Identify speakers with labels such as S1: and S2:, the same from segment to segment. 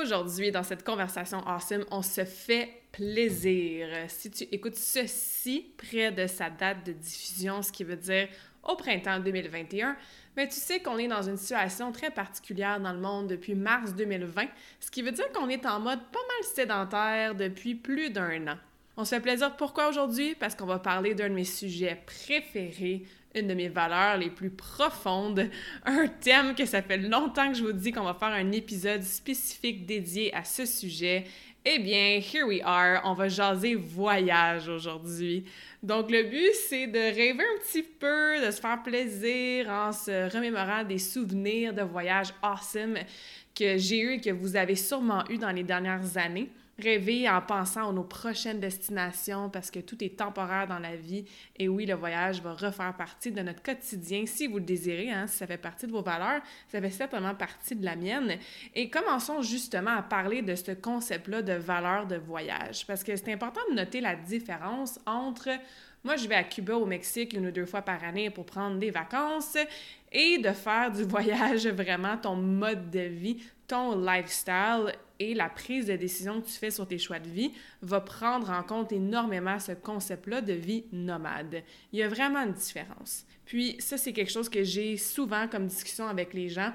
S1: Aujourd'hui, dans cette conversation awesome, on se fait plaisir. Si tu écoutes ceci près de sa date de diffusion, ce qui veut dire au printemps 2021, mais tu sais qu'on est dans une situation très particulière dans le monde depuis mars 2020, ce qui veut dire qu'on est en mode pas mal sédentaire depuis plus d'un an. On se fait plaisir pourquoi aujourd'hui? Parce qu'on va parler d'un de mes sujets préférés, une de mes valeurs les plus profondes, un thème que ça fait longtemps que je vous dis qu'on va faire un épisode spécifique dédié à ce sujet. Eh bien, here we are, on va jaser voyage aujourd'hui. Donc, le but, c'est de rêver un petit peu, de se faire plaisir en se remémorant des souvenirs de voyages awesome que j'ai eu et que vous avez sûrement eu dans les dernières années rêver en pensant à nos prochaines destinations parce que tout est temporaire dans la vie. Et oui, le voyage va refaire partie de notre quotidien si vous le désirez, hein, si ça fait partie de vos valeurs, ça fait certainement partie de la mienne. Et commençons justement à parler de ce concept-là de valeur de voyage parce que c'est important de noter la différence entre moi, je vais à Cuba, au Mexique, une ou deux fois par année pour prendre des vacances et de faire du voyage vraiment ton mode de vie, ton lifestyle et la prise de décision que tu fais sur tes choix de vie va prendre en compte énormément ce concept-là de vie nomade. Il y a vraiment une différence. Puis ça, c'est quelque chose que j'ai souvent comme discussion avec les gens.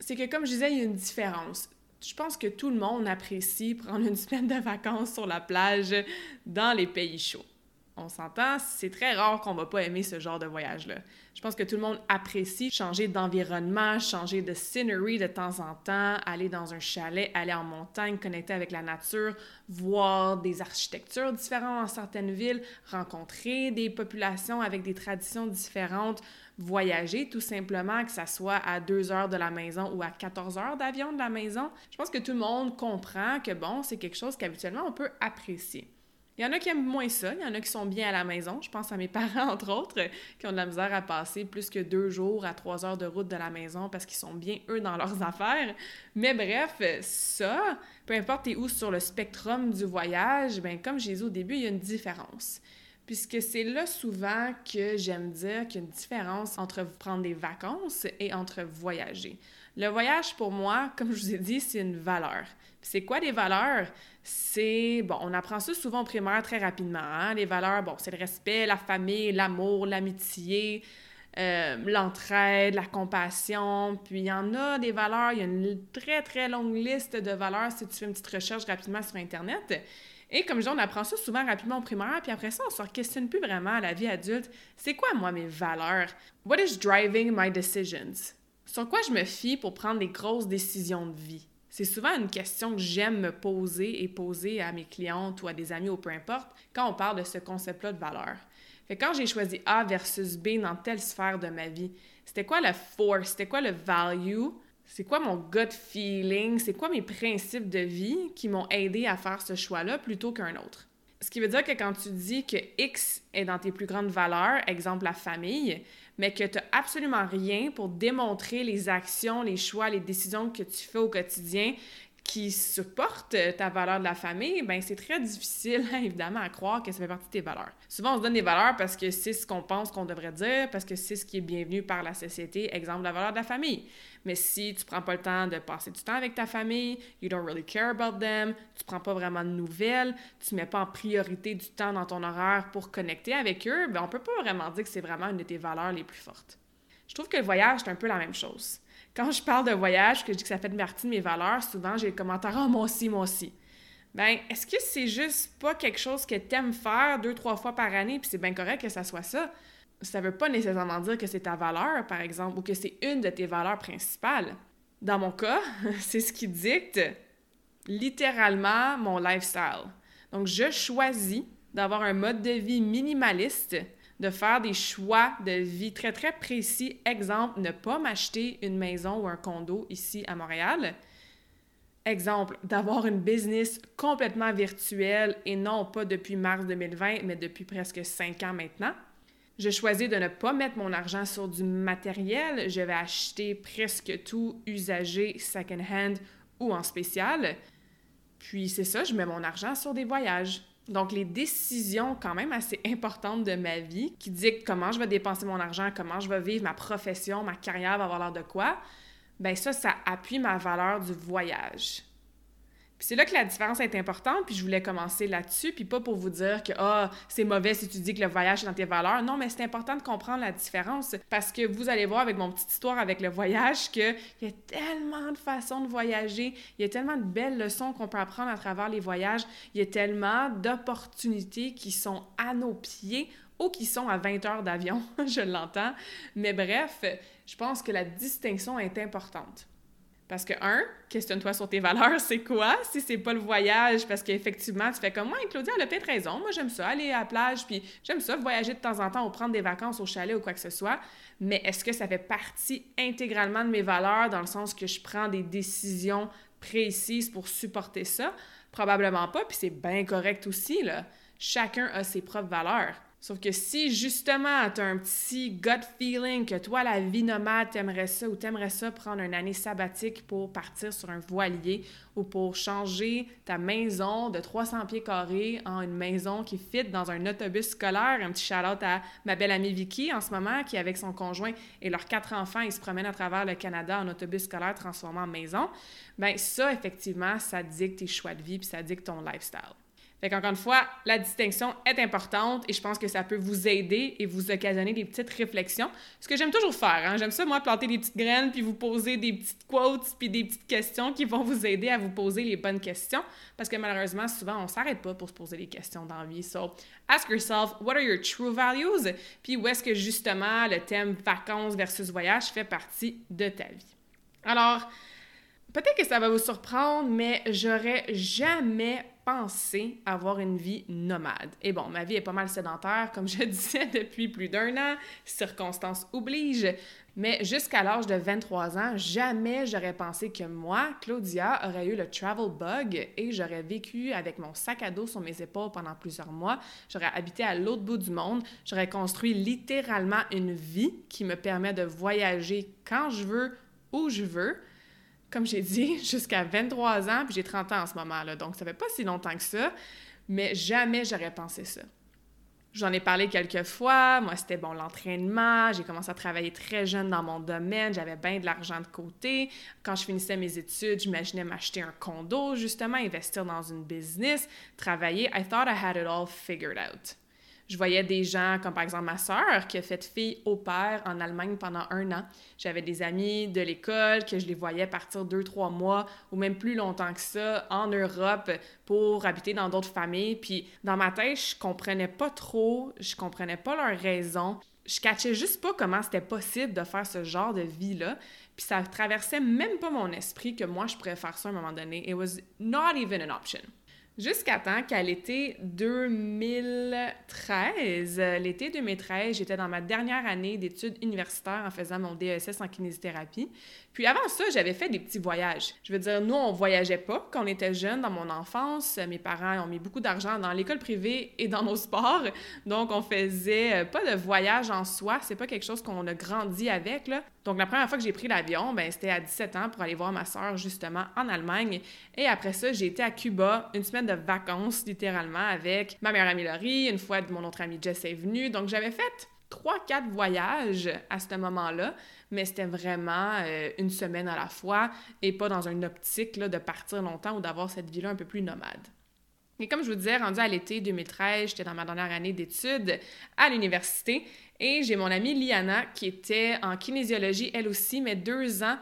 S1: C'est que comme je disais, il y a une différence. Je pense que tout le monde apprécie prendre une semaine de vacances sur la plage dans les pays chauds on s'entend, c'est très rare qu'on va pas aimer ce genre de voyage-là. Je pense que tout le monde apprécie changer d'environnement, changer de scenery de temps en temps, aller dans un chalet, aller en montagne, connecter avec la nature, voir des architectures différentes dans certaines villes, rencontrer des populations avec des traditions différentes, voyager tout simplement, que ça soit à deux heures de la maison ou à 14 heures d'avion de la maison. Je pense que tout le monde comprend que bon, c'est quelque chose qu'habituellement on peut apprécier. Il y en a qui aiment moins ça, il y en a qui sont bien à la maison. Je pense à mes parents, entre autres, qui ont de la misère à passer plus que deux jours à trois heures de route de la maison parce qu'ils sont bien, eux, dans leurs affaires. Mais bref, ça, peu importe où sur le spectrum du voyage, ben comme j'ai dit au début, il y a une différence. Puisque c'est là souvent que j'aime dire qu'il y a une différence entre prendre des vacances et entre voyager. Le voyage, pour moi, comme je vous ai dit, c'est une valeur. C'est quoi les valeurs? C'est, bon, on apprend ça souvent au primaire très rapidement. Hein? Les valeurs, bon, c'est le respect, la famille, l'amour, l'amitié, euh, l'entraide, la compassion. Puis il y en a des valeurs, il y a une très, très longue liste de valeurs si tu fais une petite recherche rapidement sur Internet. Et comme je dis, on apprend ça souvent rapidement au primaire, puis après ça, on ne se questionne plus vraiment à la vie adulte. C'est quoi, moi, mes valeurs? What is driving my decisions? Sur quoi je me fie pour prendre des grosses décisions de vie? C'est souvent une question que j'aime me poser et poser à mes clientes ou à des amis ou peu importe quand on parle de ce concept-là de valeur. Fait quand j'ai choisi A versus B dans telle sphère de ma vie, c'était quoi la force, c'était quoi le value, c'est quoi mon gut feeling, c'est quoi mes principes de vie qui m'ont aidé à faire ce choix-là plutôt qu'un autre? Ce qui veut dire que quand tu dis que X est dans tes plus grandes valeurs, exemple la famille, mais que tu n'as absolument rien pour démontrer les actions, les choix, les décisions que tu fais au quotidien qui supportent ta valeur de la famille, ben c'est très difficile, évidemment, à croire que ça fait partie de tes valeurs. Souvent, on se donne des valeurs parce que c'est ce qu'on pense qu'on devrait dire, parce que c'est ce qui est bienvenu par la société, exemple, la valeur de la famille. Mais si tu prends pas le temps de passer du temps avec ta famille, you don't really care about them, tu prends pas vraiment de nouvelles, tu mets pas en priorité du temps dans ton horaire pour connecter avec eux, ben on peut pas vraiment dire que c'est vraiment une de tes valeurs les plus fortes. Je trouve que le voyage, c'est un peu la même chose. Quand je parle de voyage, que je dis que ça fait partie de mes valeurs, souvent j'ai le commentaire « Ah, moi aussi, moi aussi ». Ben, est-ce que c'est juste pas quelque chose que tu aimes faire deux, trois fois par année, puis c'est bien correct que ça soit ça? Ça veut pas nécessairement dire que c'est ta valeur, par exemple, ou que c'est une de tes valeurs principales. Dans mon cas, c'est ce qui dicte littéralement mon lifestyle. Donc, je choisis d'avoir un mode de vie minimaliste, de faire des choix de vie très, très précis. Exemple, ne pas m'acheter une maison ou un condo ici à Montréal. Exemple, d'avoir une business complètement virtuelle et non pas depuis mars 2020, mais depuis presque cinq ans maintenant. Je choisis de ne pas mettre mon argent sur du matériel. Je vais acheter presque tout usagé, second-hand ou en spécial. Puis c'est ça, je mets mon argent sur des voyages. Donc, les décisions quand même assez importantes de ma vie qui dictent comment je vais dépenser mon argent, comment je vais vivre ma profession, ma carrière va avoir l'air de quoi, ben ça, ça appuie ma valeur du voyage. Puis c'est là que la différence est importante, puis je voulais commencer là-dessus, puis pas pour vous dire que ah, c'est mauvais si tu dis que le voyage est dans tes valeurs. Non, mais c'est important de comprendre la différence parce que vous allez voir avec mon petite histoire avec le voyage qu'il y a tellement de façons de voyager, il y a tellement de belles leçons qu'on peut apprendre à travers les voyages, il y a tellement d'opportunités qui sont à nos pieds ou qui sont à 20 heures d'avion, je l'entends. Mais bref, je pense que la distinction est importante. Parce que, un, questionne-toi sur tes valeurs, c'est quoi? Si c'est pas le voyage, parce qu'effectivement, tu fais comme moi, Claudia, elle a peut-être raison. Moi, j'aime ça, aller à la plage, puis j'aime ça, voyager de temps en temps ou prendre des vacances au chalet ou quoi que ce soit. Mais est-ce que ça fait partie intégralement de mes valeurs dans le sens que je prends des décisions précises pour supporter ça? Probablement pas, puis c'est bien correct aussi, là. Chacun a ses propres valeurs. Sauf que si justement tu as un petit gut feeling que toi, la vie nomade, t'aimerais ça ou t'aimerais ça prendre une année sabbatique pour partir sur un voilier ou pour changer ta maison de 300 pieds carrés en une maison qui fit dans un autobus scolaire, un petit shout-out à ma belle amie Vicky en ce moment qui, avec son conjoint et leurs quatre enfants, ils se promènent à travers le Canada en autobus scolaire transformé en maison, ben ça, effectivement, ça dicte tes choix de vie puis ça dicte ton lifestyle. Fait qu'encore une fois, la distinction est importante et je pense que ça peut vous aider et vous occasionner des petites réflexions. Ce que j'aime toujours faire, hein? j'aime ça, moi, planter des petites graines puis vous poser des petites quotes puis des petites questions qui vont vous aider à vous poser les bonnes questions parce que malheureusement, souvent, on s'arrête pas pour se poser des questions dans vie. So, ask yourself, what are your true values? Puis où est-ce que justement le thème vacances versus voyage fait partie de ta vie? Alors, peut-être que ça va vous surprendre, mais j'aurais jamais penser avoir une vie nomade. Et bon, ma vie est pas mal sédentaire, comme je disais, depuis plus d'un an, circonstances obligent, mais jusqu'à l'âge de 23 ans, jamais j'aurais pensé que moi, Claudia, aurais eu le travel bug et j'aurais vécu avec mon sac à dos sur mes épaules pendant plusieurs mois. J'aurais habité à l'autre bout du monde. J'aurais construit littéralement une vie qui me permet de voyager quand je veux, où je veux comme j'ai dit, jusqu'à 23 ans, puis j'ai 30 ans en ce moment-là, donc ça fait pas si longtemps que ça, mais jamais j'aurais pensé ça. J'en ai parlé quelques fois, moi c'était bon l'entraînement, j'ai commencé à travailler très jeune dans mon domaine, j'avais bien de l'argent de côté. Quand je finissais mes études, j'imaginais m'acheter un condo, justement, investir dans une business, travailler. I thought I had it all figured out. Je voyais des gens, comme par exemple ma sœur, qui a fait fille au père en Allemagne pendant un an. J'avais des amis de l'école que je les voyais partir deux, trois mois ou même plus longtemps que ça en Europe pour habiter dans d'autres familles. Puis dans ma tête, je comprenais pas trop, je comprenais pas leurs raisons. Je catchais juste pas comment c'était possible de faire ce genre de vie-là. Puis ça traversait même pas mon esprit que moi, je pourrais faire ça à un moment donné. It was not even an option. Jusqu'à temps qu'à l'été 2013, l'été 2013, j'étais dans ma dernière année d'études universitaires en faisant mon DSS en kinésithérapie. Puis avant ça, j'avais fait des petits voyages. Je veux dire, nous, on voyageait pas quand on était jeunes dans mon enfance. Mes parents ont mis beaucoup d'argent dans l'école privée et dans nos sports. Donc, on faisait euh, pas de voyage en soi. C'est pas quelque chose qu'on a grandi avec, là. Donc, la première fois que j'ai pris l'avion, ben, c'était à 17 ans pour aller voir ma soeur, justement, en Allemagne. Et après ça, j'ai été à Cuba, une semaine de vacances, littéralement, avec ma meilleure amie Laurie. Une fois, mon autre ami Jess est venu. Donc, j'avais fait trois, quatre voyages à ce moment-là, mais c'était vraiment euh, une semaine à la fois et pas dans une optique de partir longtemps ou d'avoir cette vie-là un peu plus nomade. Et comme je vous disais, rendu à l'été 2013, j'étais dans ma dernière année d'études à l'université et j'ai mon amie Liana qui était en kinésiologie elle aussi, mais deux ans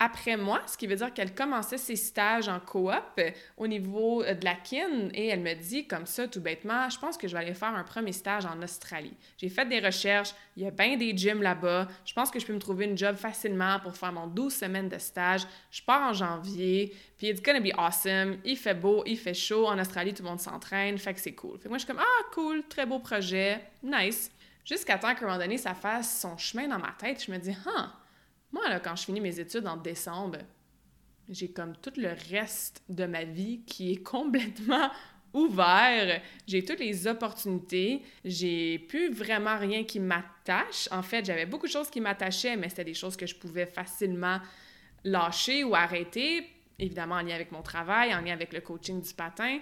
S1: après moi, ce qui veut dire qu'elle commençait ses stages en coop euh, au niveau euh, de la kin et elle me dit comme ça tout bêtement, je pense que je vais aller faire un premier stage en Australie. J'ai fait des recherches, il y a bien des gyms là-bas, je pense que je peux me trouver une job facilement pour faire mon 12 semaines de stage. Je pars en janvier, puis it's gonna be awesome, il fait beau, il fait chaud, en Australie tout le monde s'entraîne, fait que c'est cool. Fait moi je suis comme ah cool, très beau projet, nice. Jusqu'à temps qu'à un moment donné ça fasse son chemin dans ma tête, je me dis moi, là, quand je finis mes études en décembre, j'ai comme tout le reste de ma vie qui est complètement ouvert. J'ai toutes les opportunités. J'ai plus vraiment rien qui m'attache. En fait, j'avais beaucoup de choses qui m'attachaient, mais c'était des choses que je pouvais facilement lâcher ou arrêter. Évidemment, en lien avec mon travail, en lien avec le coaching du patin.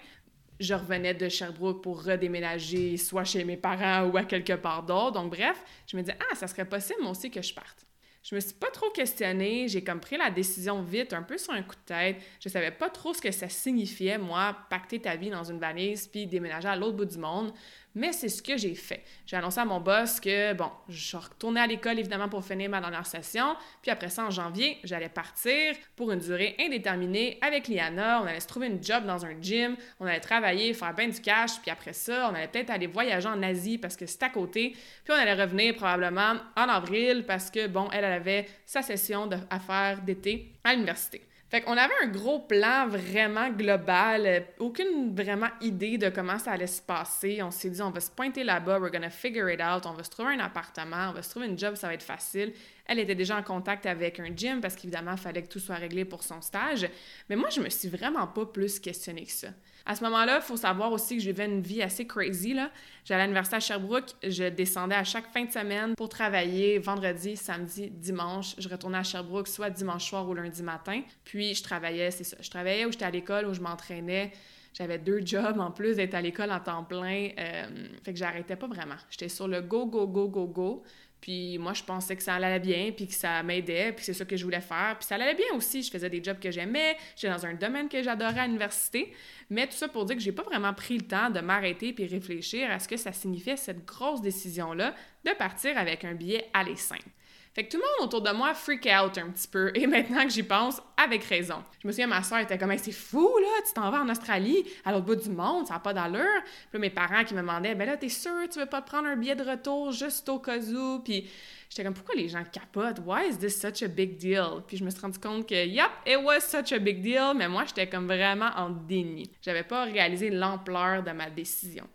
S1: Je revenais de Sherbrooke pour redéménager, soit chez mes parents ou à quelque part d'autre. Donc, bref, je me disais, ah, ça serait possible, aussi, que je parte. Je me suis pas trop questionnée, j'ai comme pris la décision vite, un peu sur un coup de tête. Je savais pas trop ce que ça signifiait, moi, pacter ta vie dans une valise puis déménager à l'autre bout du monde. Mais c'est ce que j'ai fait. J'ai annoncé à mon boss que, bon, je retournais à l'école évidemment pour finir ma dernière session. Puis après ça, en janvier, j'allais partir pour une durée indéterminée avec Liana. On allait se trouver une job dans un gym. On allait travailler, faire bien du cash. Puis après ça, on allait peut-être aller voyager en Asie parce que c'est à côté. Puis on allait revenir probablement en avril parce que, bon, elle, avait sa session de, à faire d'été à l'université. Fait qu'on avait un gros plan vraiment global, euh, aucune vraiment idée de comment ça allait se passer. On s'est dit, on va se pointer là-bas, we're gonna figure it out, on va se trouver un appartement, on va se trouver une job, ça va être facile. Elle était déjà en contact avec un gym parce qu'évidemment, il fallait que tout soit réglé pour son stage. Mais moi, je me suis vraiment pas plus questionnée que ça. À ce moment-là, il faut savoir aussi que je vivais une vie assez crazy. J'allais à l'université à Sherbrooke, je descendais à chaque fin de semaine pour travailler vendredi, samedi, dimanche. Je retournais à Sherbrooke soit dimanche soir ou lundi matin. Puis je travaillais, c'est ça. Je travaillais où j'étais à l'école, où je m'entraînais. J'avais deux jobs en plus d'être à l'école en temps plein. Euh, fait que j'arrêtais pas vraiment. J'étais sur le go, go, go, go, go. Puis moi, je pensais que ça allait bien, puis que ça m'aidait, puis c'est ça que je voulais faire. Puis ça allait bien aussi. Je faisais des jobs que j'aimais, j'étais dans un domaine que j'adorais à l'université. Mais tout ça pour dire que j'ai pas vraiment pris le temps de m'arrêter puis réfléchir à ce que ça signifiait cette grosse décision-là de partir avec un billet aller simple. Fait que tout le monde autour de moi freak out un petit peu. Et maintenant que j'y pense, avec raison. Je me souviens, ma soeur était comme, c'est fou, là, tu t'en vas en Australie, à l'autre bout du monde, ça n'a pas d'allure. Puis mes parents qui me demandaient, ben là, t'es sûr, tu veux pas te prendre un billet de retour juste au cas où? Puis j'étais comme, pourquoi les gens capotent? Why is this such a big deal? Puis je me suis rendu compte que, yep, it was such a big deal, mais moi, j'étais comme vraiment en déni. J'avais pas réalisé l'ampleur de ma décision.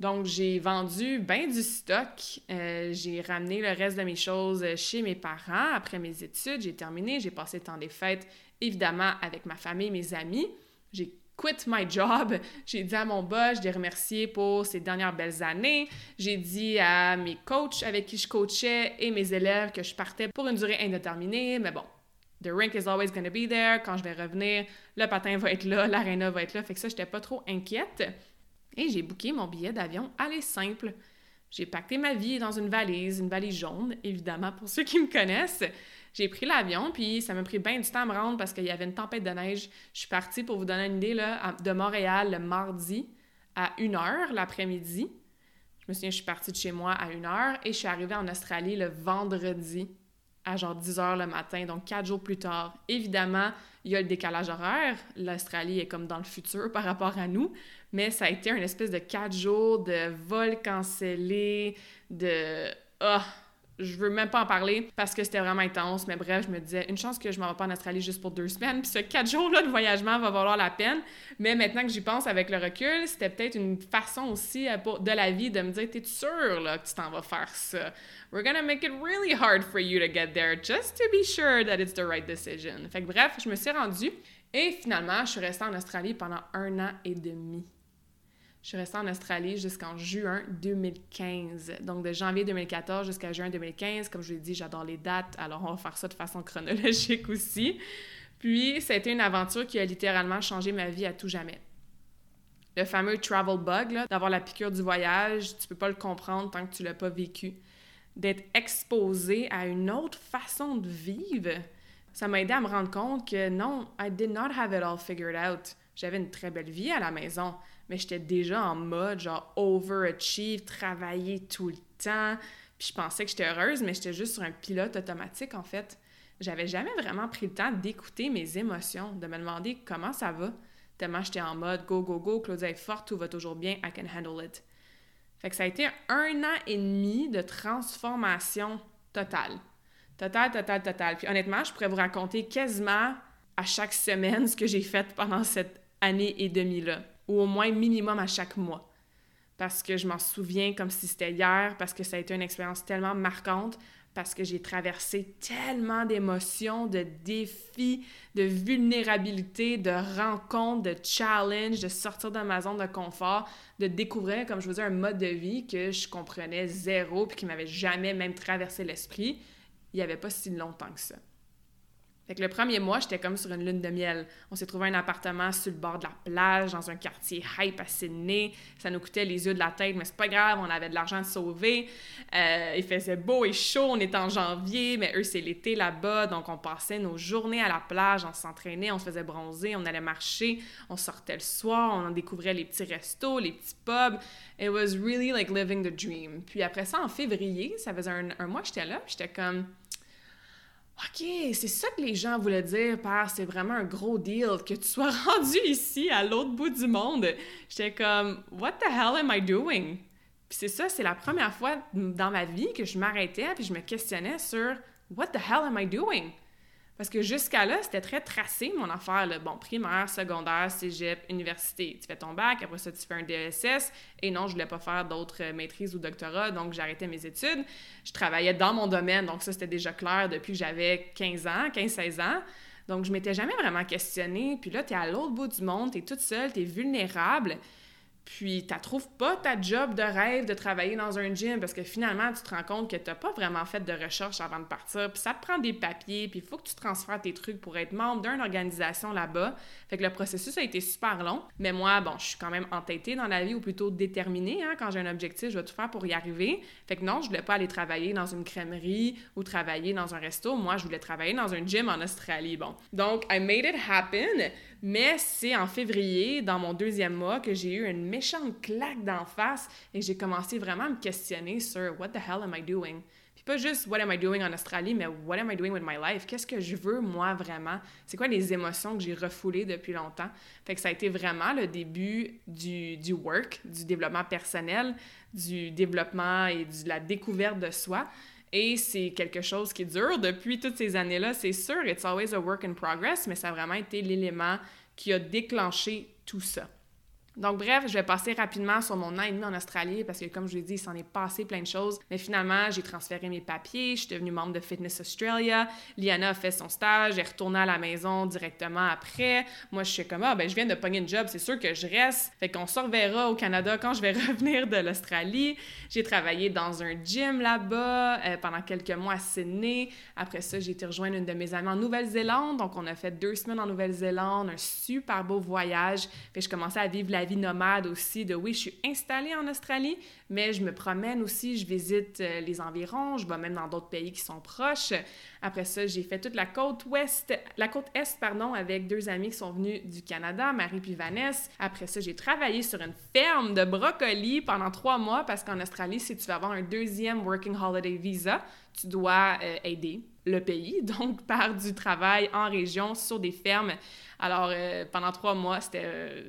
S1: Donc, j'ai vendu bien du stock. Euh, j'ai ramené le reste de mes choses chez mes parents après mes études. J'ai terminé. J'ai passé le temps des fêtes, évidemment, avec ma famille, mes amis. J'ai quit my job. J'ai dit à mon boss, je l'ai remercié pour ces dernières belles années. J'ai dit à mes coachs avec qui je coachais et mes élèves que je partais pour une durée indéterminée. Mais bon, the rink is always going be there. Quand je vais revenir, le patin va être là, l'aréna va être là. Fait que ça, j'étais pas trop inquiète. J'ai booké mon billet d'avion aller simple. J'ai pacté ma vie dans une valise, une valise jaune, évidemment, pour ceux qui me connaissent. J'ai pris l'avion, puis ça m'a pris bien du temps à me rendre parce qu'il y avait une tempête de neige. Je suis partie, pour vous donner une idée, de Montréal le mardi à 1h l'après-midi. Je me souviens, je suis partie de chez moi à 1h et je suis arrivée en Australie le vendredi genre 10 h le matin, donc quatre jours plus tard. Évidemment, il y a le décalage horaire. L'Australie est comme dans le futur par rapport à nous, mais ça a été un espèce de quatre jours de vol cancellé, de... Ah, je veux même pas en parler parce que c'était vraiment intense, mais bref, je me disais, une chance que je m'en vais pas en Australie juste pour deux semaines, puis ce quatre jours-là de voyagement va valoir la peine. Mais maintenant que j'y pense avec le recul, c'était peut-être une façon aussi euh, de la vie de me dire, t'es sûr là, que tu t'en vas faire ça? We're gonna make it really hard for you to get there just to be sure that it's the right decision. Fait que bref, je me suis rendue et finalement, je suis restée en Australie pendant un an et demi. Je suis restée en Australie jusqu'en juin 2015. Donc, de janvier 2014 jusqu'à juin 2015. Comme je l'ai dit, j'adore les dates, alors on va faire ça de façon chronologique aussi. Puis, ça a été une aventure qui a littéralement changé ma vie à tout jamais. Le fameux travel bug, d'avoir la piqûre du voyage, tu peux pas le comprendre tant que tu l'as pas vécu. D'être exposé à une autre façon de vivre, ça m'a aidé à me rendre compte que non, I did not have it all figured out. J'avais une très belle vie à la maison, mais j'étais déjà en mode genre overachieve, travailler tout le temps. Puis je pensais que j'étais heureuse, mais j'étais juste sur un pilote automatique en fait. j'avais jamais vraiment pris le temps d'écouter mes émotions, de me demander comment ça va. Tellement j'étais en mode go, go, go, Claudia est forte, tout va toujours bien, I can handle it. Fait que ça a été un an et demi de transformation totale. Totale, totale, totale. Puis honnêtement, je pourrais vous raconter quasiment à chaque semaine ce que j'ai fait pendant cette année et demie-là, ou au moins minimum à chaque mois. Parce que je m'en souviens comme si c'était hier, parce que ça a été une expérience tellement marquante, parce que j'ai traversé tellement d'émotions, de défis, de vulnérabilité, de rencontres, de challenges, de sortir de ma zone de confort, de découvrir, comme je vous dis, un mode de vie que je comprenais zéro puis qui m'avait jamais même traversé l'esprit. Il n'y avait pas si longtemps que ça. Fait que le premier mois, j'étais comme sur une lune de miel. On s'est trouvé un appartement sur le bord de la plage, dans un quartier hype à Sydney. Ça nous coûtait les yeux de la tête, mais c'est pas grave, on avait de l'argent à sauver. Euh, il faisait beau et chaud, on était en janvier, mais eux, c'est l'été là-bas, donc on passait nos journées à la plage, on s'entraînait, on se faisait bronzer, on allait marcher, on sortait le soir, on découvrait les petits restos, les petits pubs. It was really like living the dream. Puis après ça, en février, ça faisait un, un mois que j'étais là, j'étais comme OK, c'est ça que les gens voulaient dire par c'est vraiment un gros deal que tu sois rendu ici à l'autre bout du monde. J'étais comme What the hell am I doing? Puis c'est ça, c'est la première fois dans ma vie que je m'arrêtais puis je me questionnais sur What the hell am I doing? Parce que jusqu'à là, c'était très tracé, mon affaire. Bon, primaire, secondaire, cégep, université. Tu fais ton bac, après ça, tu fais un DSS. Et non, je voulais pas faire d'autres maîtrises ou doctorats, donc j'arrêtais mes études. Je travaillais dans mon domaine, donc ça, c'était déjà clair depuis que j'avais 15 ans, 15-16 ans. Donc, je m'étais jamais vraiment questionnée. Puis là, tu es à l'autre bout du monde, tu es toute seule, tu es vulnérable puis tu trouves pas ta job de rêve de travailler dans un gym parce que finalement, tu te rends compte que tu n'as pas vraiment fait de recherche avant de partir, puis ça te prend des papiers, puis il faut que tu transfères tes trucs pour être membre d'une organisation là-bas. Fait que le processus a été super long, mais moi, bon, je suis quand même entêtée dans la vie, ou plutôt déterminée. Hein? Quand j'ai un objectif, je vais tout faire pour y arriver. Fait que non, je voulais pas aller travailler dans une crèmerie ou travailler dans un resto. Moi, je voulais travailler dans un gym en Australie. Bon. Donc, I made it happen. Mais c'est en février, dans mon deuxième mois, que j'ai eu une méchante claque d'en face et j'ai commencé vraiment à me questionner sur What the hell am I doing? Puis pas juste What am I doing en Australie, mais What am I doing with my life? Qu'est-ce que je veux moi vraiment? C'est quoi les émotions que j'ai refoulées depuis longtemps? Fait que ça a été vraiment le début du, du work, du développement personnel, du développement et de la découverte de soi. Et c'est quelque chose qui dure depuis toutes ces années-là, c'est sûr. It's always a work in progress, mais ça a vraiment été l'élément qui a déclenché tout ça. Donc, bref, je vais passer rapidement sur mon an et demi en Australie parce que, comme je l'ai dit, il s'en est passé plein de choses. Mais finalement, j'ai transféré mes papiers, je suis devenue membre de Fitness Australia. Liana a fait son stage, elle est retournée à la maison directement après. Moi, je suis comme, ah, ben, je viens de pogner une job, c'est sûr que je reste. Fait qu'on se reverra au Canada quand je vais revenir de l'Australie. J'ai travaillé dans un gym là-bas euh, pendant quelques mois à Sydney. Après ça, j'ai été rejoindre une de mes amies en Nouvelle-Zélande. Donc, on a fait deux semaines en Nouvelle-Zélande, un super beau voyage. Fait je commençais à vivre la vie nomade aussi, de oui, je suis installée en Australie, mais je me promène aussi, je visite euh, les environs, je vais même dans d'autres pays qui sont proches. Après ça, j'ai fait toute la côte ouest, la côte est, pardon, avec deux amis qui sont venus du Canada, Marie puis Vanessa. Après ça, j'ai travaillé sur une ferme de brocolis pendant trois mois parce qu'en Australie, si tu veux avoir un deuxième Working Holiday Visa, tu dois euh, aider le pays, donc par du travail en région sur des fermes. Alors, euh, pendant trois mois, c'était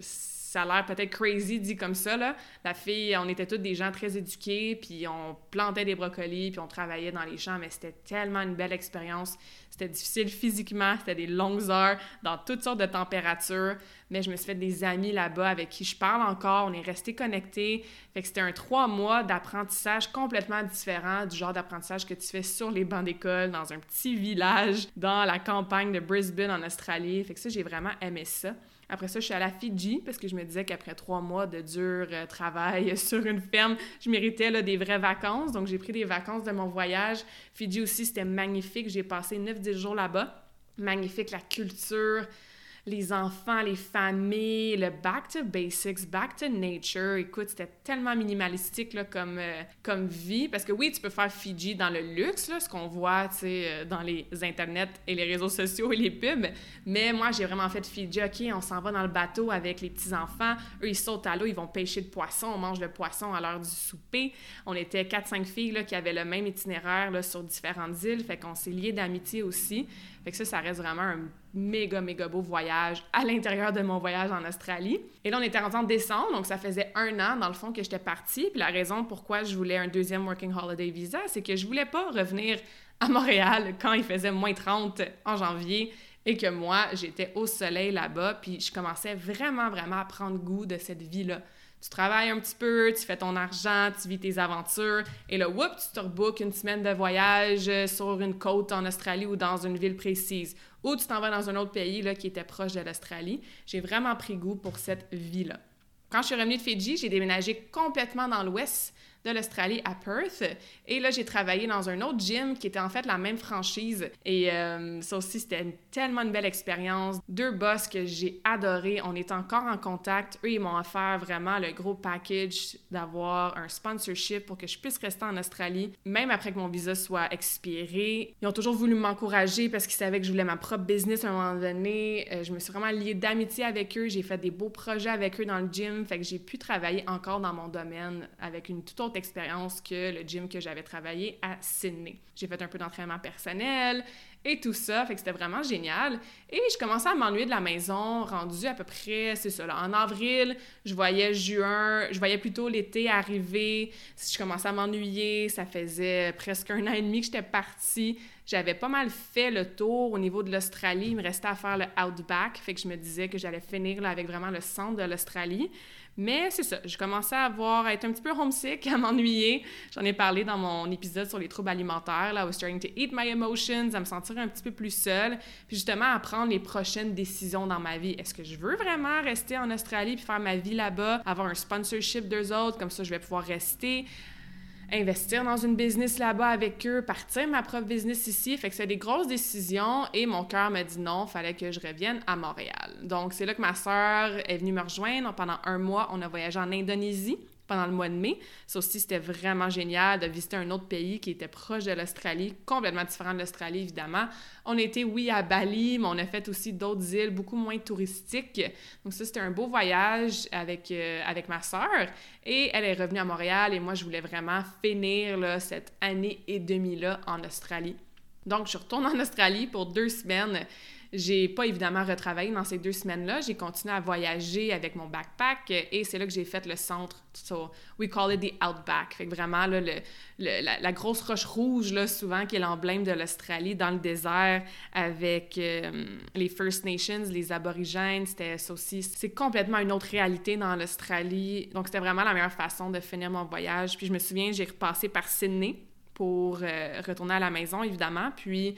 S1: ça a l'air peut-être crazy dit comme ça, là. La fille, on était tous des gens très éduqués, puis on plantait des brocolis, puis on travaillait dans les champs, mais c'était tellement une belle expérience. C'était difficile physiquement, c'était des longues heures, dans toutes sortes de températures, mais je me suis fait des amis là-bas avec qui je parle encore, on est restés connectés. Fait que c'était un trois mois d'apprentissage complètement différent du genre d'apprentissage que tu fais sur les bancs d'école, dans un petit village, dans la campagne de Brisbane en Australie. Fait que ça, j'ai vraiment aimé ça. Après ça, je suis à la Fidji parce que je me disais qu'après trois mois de dur euh, travail sur une ferme, je méritais des vraies vacances. Donc, j'ai pris des vacances de mon voyage. Fidji aussi, c'était magnifique. J'ai passé 9-10 jours là-bas. Magnifique, la culture, les enfants, les familles, le back to basics, back to nature. Écoute, c'était tellement minimalistique là, comme, euh, comme vie. Parce que oui, tu peux faire Fiji dans le luxe, là, ce qu'on voit euh, dans les internets et les réseaux sociaux et les pubs. Mais moi, j'ai vraiment fait Fiji. OK, on s'en va dans le bateau avec les petits-enfants. Eux, ils sautent à l'eau, ils vont pêcher le poisson. On mange le poisson à l'heure du souper. On était 4-5 filles là, qui avaient le même itinéraire là, sur différentes îles. Fait qu'on s'est liés d'amitié aussi. Fait que ça, ça reste vraiment un méga, méga beau voyage à l'intérieur de mon voyage en Australie. Et là, on était rentré en décembre, donc ça faisait un an, dans le fond, que j'étais partie. Puis la raison pourquoi je voulais un deuxième Working Holiday Visa, c'est que je voulais pas revenir à Montréal quand il faisait moins 30 en janvier et que moi, j'étais au soleil là-bas, puis je commençais vraiment, vraiment à prendre goût de cette vie-là tu travailles un petit peu, tu fais ton argent, tu vis tes aventures, et là, whoop, tu te rebookes une semaine de voyage euh, sur une côte en Australie ou dans une ville précise, ou tu t'en vas dans un autre pays là, qui était proche de l'Australie. J'ai vraiment pris goût pour cette vie-là. Quand je suis revenue de Fidji, j'ai déménagé complètement dans l'ouest de l'Australie à Perth. Et là, j'ai travaillé dans un autre gym qui était en fait la même franchise. Et euh, ça aussi, c'était tellement une belle expérience. Deux boss que j'ai adoré. On est encore en contact. Eux, ils m'ont offert vraiment le gros package d'avoir un sponsorship pour que je puisse rester en Australie, même après que mon visa soit expiré. Ils ont toujours voulu m'encourager parce qu'ils savaient que je voulais ma propre business à un moment donné. Euh, je me suis vraiment liée d'amitié avec eux. J'ai fait des beaux projets avec eux dans le gym. Fait que j'ai pu travailler encore dans mon domaine avec une toute autre expérience que le gym que j'avais travaillé à Sydney. J'ai fait un peu d'entraînement personnel et tout ça, fait que c'était vraiment génial. Et je commençais à m'ennuyer de la maison, rendu à peu près, c'est ça, en avril, je voyais juin, je voyais plutôt l'été arriver, je commençais à m'ennuyer, ça faisait presque un an et demi que j'étais partie. J'avais pas mal fait le tour au niveau de l'Australie, il me restait à faire le Outback, fait que je me disais que j'allais finir là, avec vraiment le centre de l'Australie. Mais c'est ça, je commençais à avoir, à être un petit peu homesick, à m'ennuyer. J'en ai parlé dans mon épisode sur les troubles alimentaires, là, I was starting to eat my emotions, à me sentir un petit peu plus seule, puis justement à prendre les prochaines décisions dans ma vie. Est-ce que je veux vraiment rester en Australie puis faire ma vie là-bas, avoir un sponsorship d'eux autres, comme ça je vais pouvoir rester? Investir dans une business là-bas avec eux, partir ma propre business ici. Fait que c'est des grosses décisions et mon cœur m'a dit non, fallait que je revienne à Montréal. Donc c'est là que ma sœur est venue me rejoindre. Pendant un mois, on a voyagé en Indonésie pendant le mois de mai. Ça aussi, c'était vraiment génial de visiter un autre pays qui était proche de l'Australie, complètement différent de l'Australie, évidemment. On était, oui, à Bali, mais on a fait aussi d'autres îles beaucoup moins touristiques. Donc ça, c'était un beau voyage avec, euh, avec ma sœur. Et elle est revenue à Montréal et moi, je voulais vraiment finir cette année et demie-là en Australie. Donc, je retourne en Australie pour deux semaines. J'ai pas évidemment retravaillé dans ces deux semaines-là. J'ai continué à voyager avec mon backpack et c'est là que j'ai fait le centre. We call it the Outback. Fait que vraiment, là, le, la, grosse roche rouge, souvent, qui est l'emblème de l'Australie, dans le désert, avec euh, les First Nations, les Aborigènes. C'était ça aussi. C'est complètement une autre réalité dans l'Australie. Donc, c'était vraiment la meilleure façon de finir mon voyage. Puis, je me souviens, j'ai repassé par Sydney pour euh, retourner à la maison, évidemment. Puis,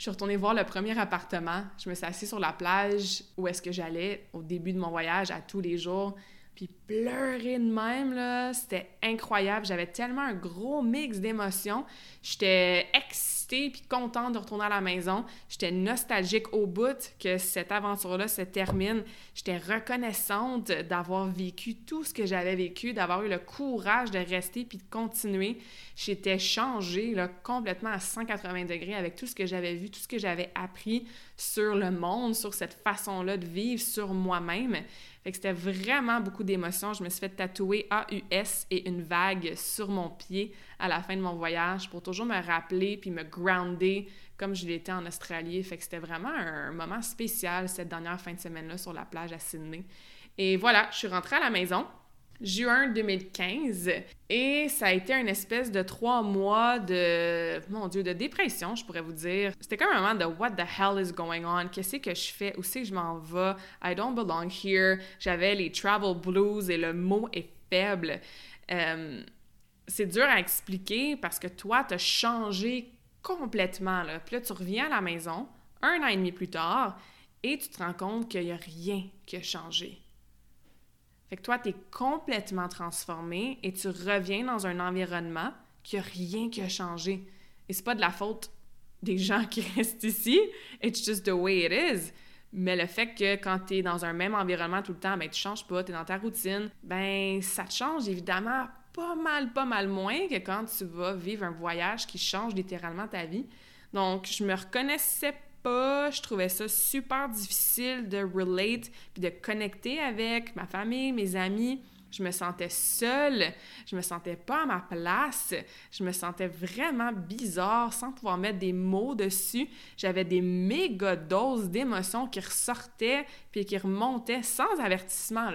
S1: je suis retournée voir le premier appartement. Je me suis assise sur la plage où est-ce que j'allais au début de mon voyage à tous les jours. Puis pleurer de même, là, c'était incroyable. J'avais tellement un gros mix d'émotions. J'étais excitée puis contente de retourner à la maison. J'étais nostalgique au bout que cette aventure-là se termine. J'étais reconnaissante d'avoir vécu tout ce que j'avais vécu, d'avoir eu le courage de rester puis de continuer. J'étais changée là, complètement à 180 degrés avec tout ce que j'avais vu, tout ce que j'avais appris sur le monde, sur cette façon-là de vivre, sur moi-même. Fait que c'était vraiment beaucoup d'émotions. Je me suis fait tatouer AUS et une vague sur mon pied à la fin de mon voyage pour toujours me rappeler puis me grounder comme je l'étais en Australie. Fait que c'était vraiment un moment spécial cette dernière fin de semaine-là sur la plage à Sydney. Et voilà, je suis rentrée à la maison juin 2015 et ça a été une espèce de trois mois de, mon Dieu, de dépression, je pourrais vous dire. C'était comme un moment de what the hell is going on? Qu'est-ce que je fais? Où c'est que je m'en vais? I don't belong here. J'avais les travel blues et le mot est faible. Euh, c'est dur à expliquer parce que toi, tu as changé complètement. Là. Puis là, tu reviens à la maison un an et demi plus tard et tu te rends compte qu'il n'y a rien qui a changé fait que toi, tu es complètement transformé et tu reviens dans un environnement qui a rien qui a changé. Et c'est pas de la faute des gens qui restent ici, it's just the way it is. Mais le fait que quand tu es dans un même environnement tout le temps, ben tu changes pas, tu es dans ta routine, ben ça te change évidemment pas mal, pas mal moins que quand tu vas vivre un voyage qui change littéralement ta vie. Donc, je me reconnaissais je trouvais ça super difficile de relate puis de connecter avec ma famille, mes amis. Je me sentais seule, je me sentais pas à ma place, je me sentais vraiment bizarre sans pouvoir mettre des mots dessus. J'avais des méga doses d'émotions qui ressortaient puis qui remontaient sans avertissement.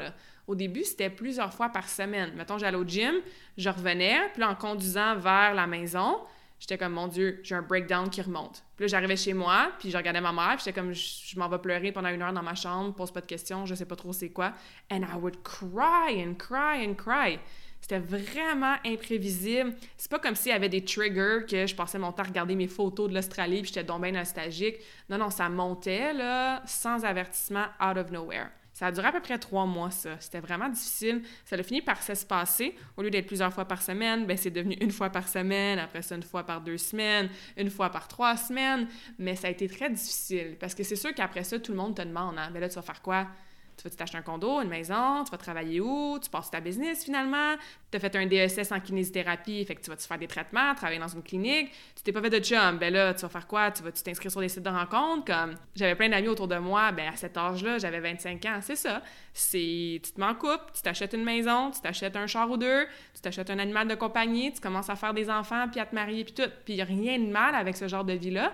S1: Au début, c'était plusieurs fois par semaine. Mettons, j'allais au gym, je revenais, puis en conduisant vers la maison, j'étais comme, mon Dieu, j'ai un breakdown qui remonte. Puis là, j'arrivais chez moi, puis je regardais ma mère, puis j'étais comme, je, m'en vais pleurer pendant une heure dans ma chambre, pose pas de questions, je sais pas trop c'est quoi. And I would cry and cry and cry. C'était vraiment imprévisible. C'est pas comme s'il y avait des triggers que je passais mon temps à regarder mes photos de l'Australie puis j'étais donc bien nostalgique. Non, non, ça montait, là, sans avertissement, out of nowhere. Ça a duré à peu près trois mois, ça. C'était vraiment difficile. Ça a fini par s'espacer. Au lieu d'être plusieurs fois par semaine, ben c'est devenu une fois par semaine, après ça, une fois par deux semaines, une fois par trois semaines. Mais ça a été très difficile parce que c'est sûr qu'après ça, tout le monde te demande, hein, ben là, tu vas faire quoi? Tu vas t'acheter un condo, une maison, tu vas travailler où, tu passes ta business finalement, tu as fait un DSS en kinésithérapie, fait que tu vas te faire des traitements, travailler dans une clinique, tu t'es pas fait de chum, ben là, tu vas faire quoi? Tu vas t'inscrire sur des sites de rencontres? Comme j'avais plein d'amis autour de moi, ben à cet âge-là, j'avais 25 ans, c'est ça. C'est tu te mets en couple, tu t'achètes une maison, tu t'achètes un char ou deux, tu t'achètes un animal de compagnie, tu commences à faire des enfants, puis à te marier, puis tout. Puis rien de mal avec ce genre de vie-là.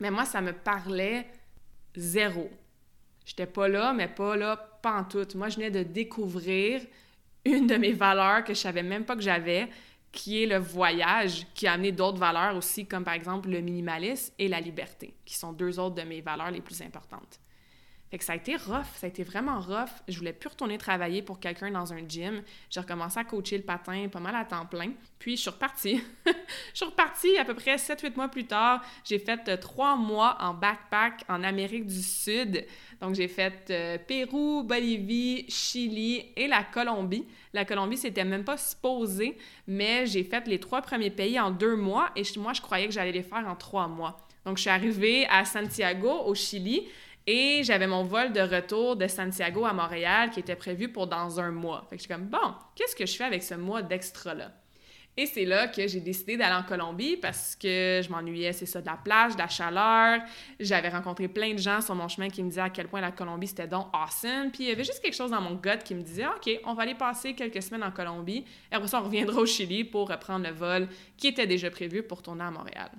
S1: Mais moi, ça me parlait zéro. J'étais pas là, mais pas là, pas en tout. Moi, je venais de découvrir une de mes valeurs que je savais même pas que j'avais, qui est le voyage, qui a amené d'autres valeurs aussi, comme par exemple le minimalisme et la liberté, qui sont deux autres de mes valeurs les plus importantes. Fait que ça a été rough, ça a été vraiment rough. Je voulais plus retourner travailler pour quelqu'un dans un gym. J'ai recommencé à coacher le patin pas mal à temps plein. Puis je suis repartie. je suis repartie à peu près 7-8 mois plus tard. J'ai fait euh, trois mois en backpack en Amérique du Sud. Donc j'ai fait euh, Pérou, Bolivie, Chili et la Colombie. La Colombie, c'était même pas supposé, mais j'ai fait les trois premiers pays en deux mois et moi, je croyais que j'allais les faire en trois mois. Donc je suis arrivée à Santiago, au Chili. Et j'avais mon vol de retour de Santiago à Montréal qui était prévu pour dans un mois. Fait que je suis comme, bon, qu'est-ce que je fais avec ce mois d'extra-là? Et c'est là que j'ai décidé d'aller en Colombie parce que je m'ennuyais, c'est ça, de la plage, de la chaleur. J'avais rencontré plein de gens sur mon chemin qui me disaient à quel point la Colombie c'était donc awesome. Puis il y avait juste quelque chose dans mon gut qui me disait OK, on va aller passer quelques semaines en Colombie et après ça, on reviendra au Chili pour reprendre le vol qui était déjà prévu pour tourner à Montréal.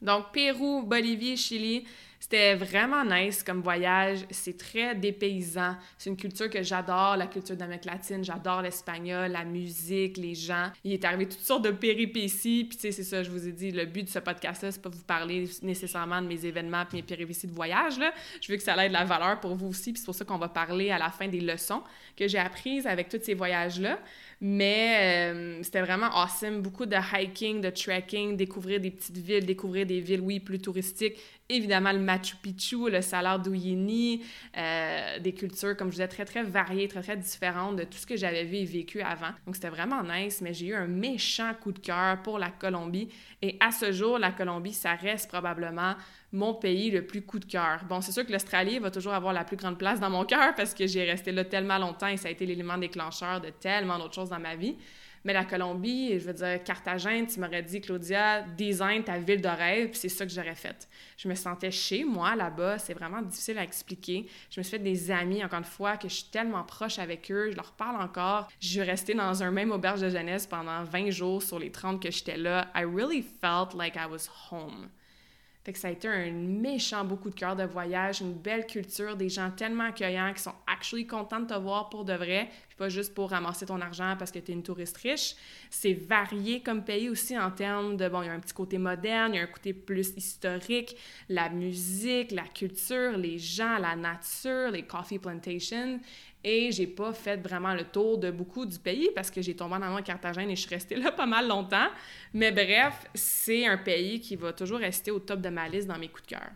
S1: Donc, Pérou, Bolivie, Chili, c'était vraiment nice comme voyage. C'est très dépaysant. C'est une culture que j'adore, la culture d'Amérique latine. J'adore l'espagnol, la musique, les gens. Il est arrivé toutes sortes de péripéties. Puis, tu sais, c'est ça, je vous ai dit, le but de ce podcast-là, c'est pas vous parler nécessairement de mes événements et mes péripéties de voyage. Là. Je veux que ça ait de la valeur pour vous aussi. Puis, c'est pour ça qu'on va parler à la fin des leçons que j'ai apprises avec tous ces voyages-là. Mais euh, c'était vraiment awesome. Beaucoup de hiking, de trekking, découvrir des petites villes, découvrir des villes, oui, plus touristiques. Évidemment, le Machu Picchu, le Salar d'Uyuni, euh, des cultures, comme je disais, très, très variées, très, très différentes de tout ce que j'avais vu et vécu avant. Donc, c'était vraiment nice, mais j'ai eu un méchant coup de cœur pour la Colombie. Et à ce jour, la Colombie, ça reste probablement mon pays le plus coup de cœur. Bon, c'est sûr que l'Australie va toujours avoir la plus grande place dans mon cœur parce que j'ai resté là tellement longtemps et ça a été l'élément déclencheur de tellement d'autres choses dans ma vie. Mais la Colombie, je veux dire, Carthagène, tu m'aurais dit, Claudia, design ta ville de rêve, puis c'est ça que j'aurais fait. Je me sentais chez moi là-bas, c'est vraiment difficile à expliquer. Je me suis fait des amis, encore une fois, que je suis tellement proche avec eux, je leur parle encore. Je suis restée dans un même auberge de jeunesse pendant 20 jours sur les 30 que j'étais là. I really felt like I was home. Fait que ça a été un méchant beaucoup de cœur de voyage, une belle culture, des gens tellement accueillants qui sont actually contents de te voir pour de vrai, pas juste pour ramasser ton argent parce que tu es une touriste riche. C'est varié comme pays aussi en termes de, bon, il y a un petit côté moderne, il y a un côté plus historique, la musique, la culture, les gens, la nature, les coffee plantations. Et j'ai pas fait vraiment le tour de beaucoup du pays parce que j'ai tombé en amour Carthagène et je suis restée là pas mal longtemps. Mais bref, c'est un pays qui va toujours rester au top de ma liste dans mes coups de cœur.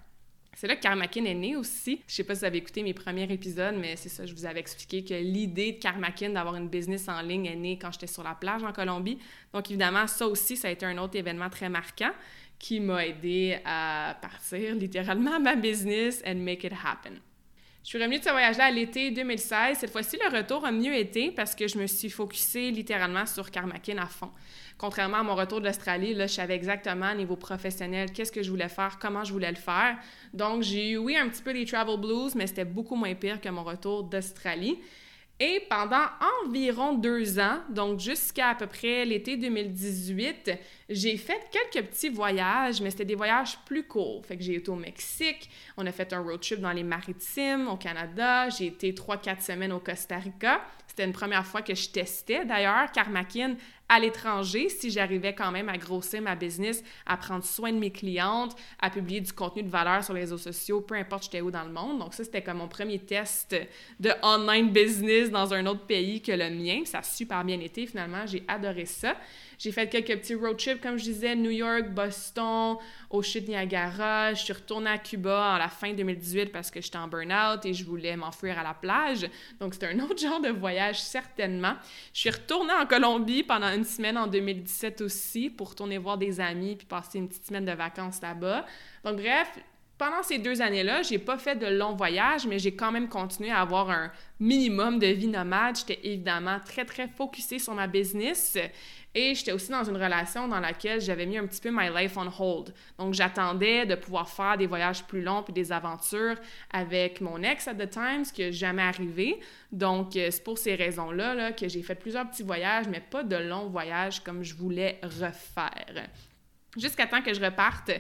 S1: C'est là que Karmakin est né aussi. Je sais pas si vous avez écouté mes premiers épisodes, mais c'est ça, je vous avais expliqué que l'idée de Karmakin d'avoir une business en ligne est née quand j'étais sur la plage en Colombie. Donc évidemment, ça aussi, ça a été un autre événement très marquant qui m'a aidé à partir littéralement ma business and make it happen. Je suis revenue de ce voyage-là à l'été 2016. Cette fois-ci, le retour a mieux été parce que je me suis focusée littéralement sur Karmakin à fond. Contrairement à mon retour de l'Australie, là, je savais exactement au niveau professionnel qu'est-ce que je voulais faire, comment je voulais le faire. Donc, j'ai eu, oui, un petit peu des travel blues, mais c'était beaucoup moins pire que mon retour d'Australie. Et pendant environ deux ans, donc jusqu'à à peu près l'été 2018, j'ai fait quelques petits voyages, mais c'était des voyages plus courts. Fait que j'ai été au Mexique, on a fait un road trip dans les maritimes au Canada, j'ai été trois, quatre semaines au Costa Rica. C'était une première fois que je testais d'ailleurs Carmackin à l'étranger si j'arrivais quand même à grossir ma business, à prendre soin de mes clientes, à publier du contenu de valeur sur les réseaux sociaux, peu importe j'étais où dans le monde. Donc ça, c'était comme mon premier test de online business dans un autre pays que le mien. Ça a super bien été finalement, j'ai adoré ça. J'ai fait quelques petits road trips, comme je disais, New York, Boston, au chute Niagara. Je suis retournée à Cuba à la fin 2018 parce que j'étais en burn-out et je voulais m'enfuir à la plage. Donc, c'était un autre genre de voyage, certainement. Je suis retournée en Colombie pendant une semaine en 2017 aussi pour retourner voir des amis puis passer une petite semaine de vacances là-bas. Donc, bref, pendant ces deux années-là, j'ai pas fait de longs voyages, mais j'ai quand même continué à avoir un minimum de vie nomade. J'étais évidemment très, très focusée sur ma business. Et j'étais aussi dans une relation dans laquelle j'avais mis un petit peu my life on hold. Donc, j'attendais de pouvoir faire des voyages plus longs puis des aventures avec mon ex at the time, ce qui n'est jamais arrivé. Donc, euh, c'est pour ces raisons-là là, que j'ai fait plusieurs petits voyages, mais pas de longs voyages comme je voulais refaire jusqu'à temps que je reparte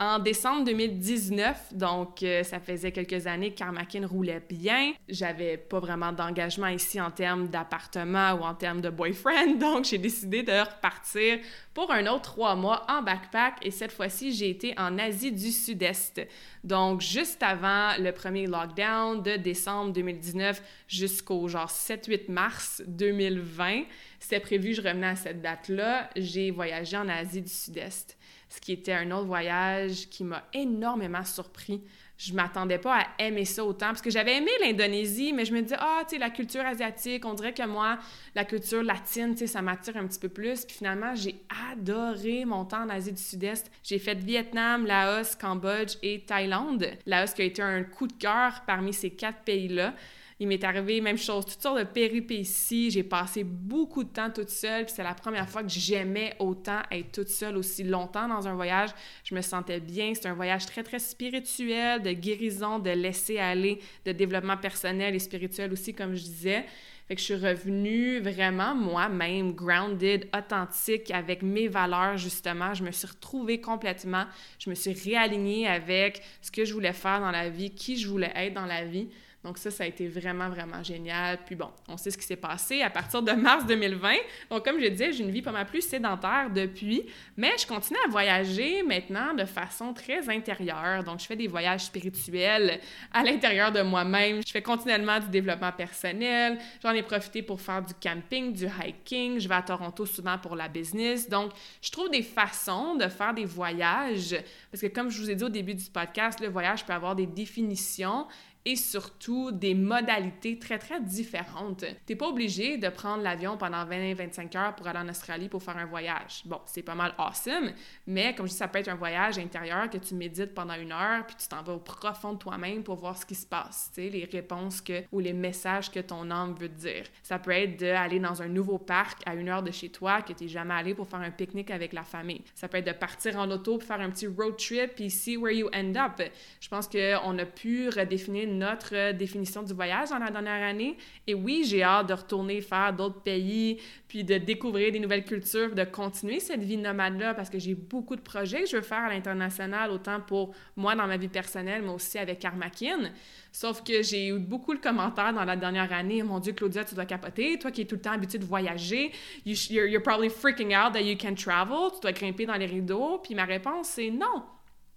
S1: en décembre 2019, donc euh, ça faisait quelques années que Carmackin roulait bien. J'avais pas vraiment d'engagement ici en termes d'appartement ou en termes de boyfriend, donc j'ai décidé de repartir pour un autre trois mois en backpack et cette fois-ci, j'ai été en Asie du Sud-Est. Donc juste avant le premier lockdown de décembre 2019 jusqu'au genre 7-8 mars 2020, c'était prévu, je revenais à cette date-là, j'ai voyagé en Asie du Sud-Est ce qui était un autre voyage qui m'a énormément surpris. Je m'attendais pas à aimer ça autant parce que j'avais aimé l'Indonésie, mais je me disais, ah, tu sais, la culture asiatique, on dirait que moi, la culture latine, tu sais, ça m'attire un petit peu plus. Puis finalement, j'ai adoré mon temps en Asie du Sud-Est. J'ai fait Vietnam, Laos, Cambodge et Thaïlande. Laos qui a été un coup de cœur parmi ces quatre pays-là. Il m'est arrivé même chose, toutes sortes de péripéties. J'ai passé beaucoup de temps toute seule, puis c'est la première fois que j'aimais autant être toute seule aussi longtemps dans un voyage. Je me sentais bien. C'est un voyage très, très spirituel, de guérison, de laisser aller, de développement personnel et spirituel aussi, comme je disais. Fait que je suis revenue vraiment moi-même, grounded, authentique, avec mes valeurs, justement. Je me suis retrouvée complètement. Je me suis réalignée avec ce que je voulais faire dans la vie, qui je voulais être dans la vie. Donc ça, ça a été vraiment, vraiment génial. Puis bon, on sait ce qui s'est passé à partir de mars 2020. Donc comme je disais, j'ai une vie pas mal plus sédentaire depuis, mais je continue à voyager maintenant de façon très intérieure. Donc je fais des voyages spirituels à l'intérieur de moi-même. Je fais continuellement du développement personnel. J'en ai profité pour faire du camping, du hiking. Je vais à Toronto souvent pour la business. Donc je trouve des façons de faire des voyages parce que comme je vous ai dit au début du podcast, le voyage peut avoir des définitions et surtout des modalités très, très différentes. T'es pas obligé de prendre l'avion pendant 20-25 heures pour aller en Australie pour faire un voyage. Bon, c'est pas mal awesome, mais comme je dis, ça peut être un voyage intérieur que tu médites pendant une heure, puis tu t'en vas au profond de toi-même pour voir ce qui se passe, tu sais, les réponses que, ou les messages que ton âme veut te dire. Ça peut être d'aller dans un nouveau parc à une heure de chez toi que t'es jamais allé pour faire un pique-nique avec la famille. Ça peut être de partir en auto pour faire un petit road trip puis see where you end up. Je pense qu'on a pu redéfinir notre euh, définition du voyage dans la dernière année. Et oui, j'ai hâte de retourner faire d'autres pays, puis de découvrir des nouvelles cultures, de continuer cette vie nomade-là, parce que j'ai beaucoup de projets que je veux faire à l'international, autant pour moi dans ma vie personnelle, mais aussi avec Karmakin. Sauf que j'ai eu beaucoup de commentaires dans la dernière année. Mon Dieu, Claudia, tu dois capoter. Toi qui es tout le temps habituée de voyager, you're, you're probably freaking out that you can travel. Tu dois grimper dans les rideaux. Puis ma réponse, c'est non.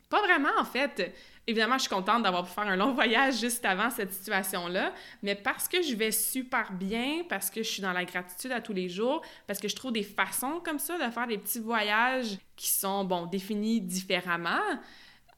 S1: Pas vraiment, en fait. Évidemment, je suis contente d'avoir pu faire un long voyage juste avant cette situation-là, mais parce que je vais super bien, parce que je suis dans la gratitude à tous les jours, parce que je trouve des façons comme ça de faire des petits voyages qui sont, bon, définis différemment.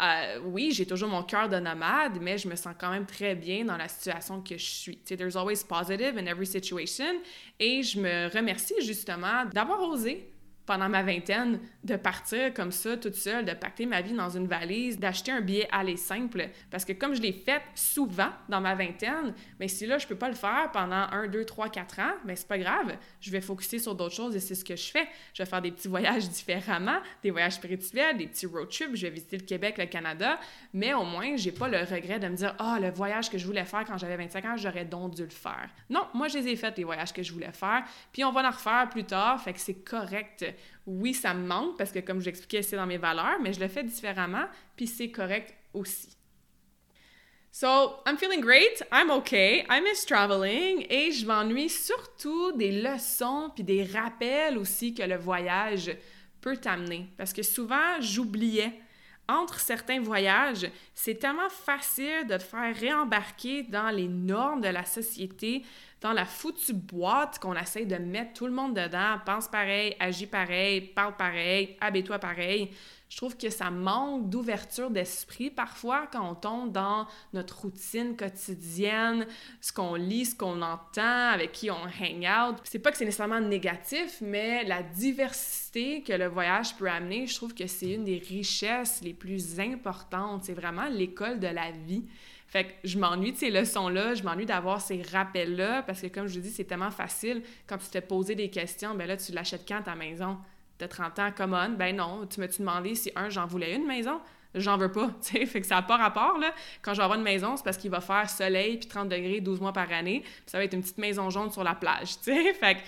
S1: Euh, oui, j'ai toujours mon cœur de nomade, mais je me sens quand même très bien dans la situation que je suis. Tu sais, there's always positive in every situation. Et je me remercie justement d'avoir osé pendant ma vingtaine de partir comme ça toute seule, de pacter ma vie dans une valise, d'acheter un billet aller simple. Parce que comme je l'ai fait souvent dans ma vingtaine, mais si là je peux pas le faire pendant un, deux, trois, quatre ans, mais c'est pas grave. Je vais focuser sur d'autres choses et c'est ce que je fais. Je vais faire des petits voyages différemment, des voyages spirituels, des petits road trips. Je vais visiter le Québec, le Canada, mais au moins j'ai pas le regret de me dire ah le voyage que je voulais faire quand j'avais 25 ans, j'aurais donc dû le faire. Non, moi je les ai fait les voyages que je voulais faire, puis on va en refaire plus tard, fait que c'est correct oui, ça me manque parce que, comme je l'expliquais, c'est dans mes valeurs, mais je le fais différemment, puis c'est correct aussi. So, I'm feeling great, I'm okay, I miss traveling et je m'ennuie surtout des leçons puis des rappels aussi que le voyage peut t'amener. Parce que souvent, j'oubliais. Entre certains voyages, c'est tellement facile de te faire réembarquer dans les normes de la société, dans la foutue boîte qu'on essaie de mettre tout le monde dedans, pense pareil, agis pareil, parle pareil, habille-toi pareil. Je trouve que ça manque d'ouverture d'esprit parfois quand on tombe dans notre routine quotidienne, ce qu'on lit, ce qu'on entend, avec qui on hang out. C'est pas que c'est nécessairement négatif, mais la diversité que le voyage peut amener, je trouve que c'est une des richesses les plus importantes. C'est vraiment l'école de la vie. Fait que je m'ennuie de ces leçons-là, je m'ennuie d'avoir ces rappels-là, parce que comme je dis, c'est tellement facile quand tu te posé des questions, ben là, tu l'achètes quand ta maison? De 30 ans, come on, ben non, tu m'as-tu demandé si, un, j'en voulais une maison? J'en veux pas, tu sais, fait que ça n'a pas rapport, là. Quand je vais avoir une maison, c'est parce qu'il va faire soleil puis 30 degrés 12 mois par année, puis ça va être une petite maison jaune sur la plage, tu sais, fait que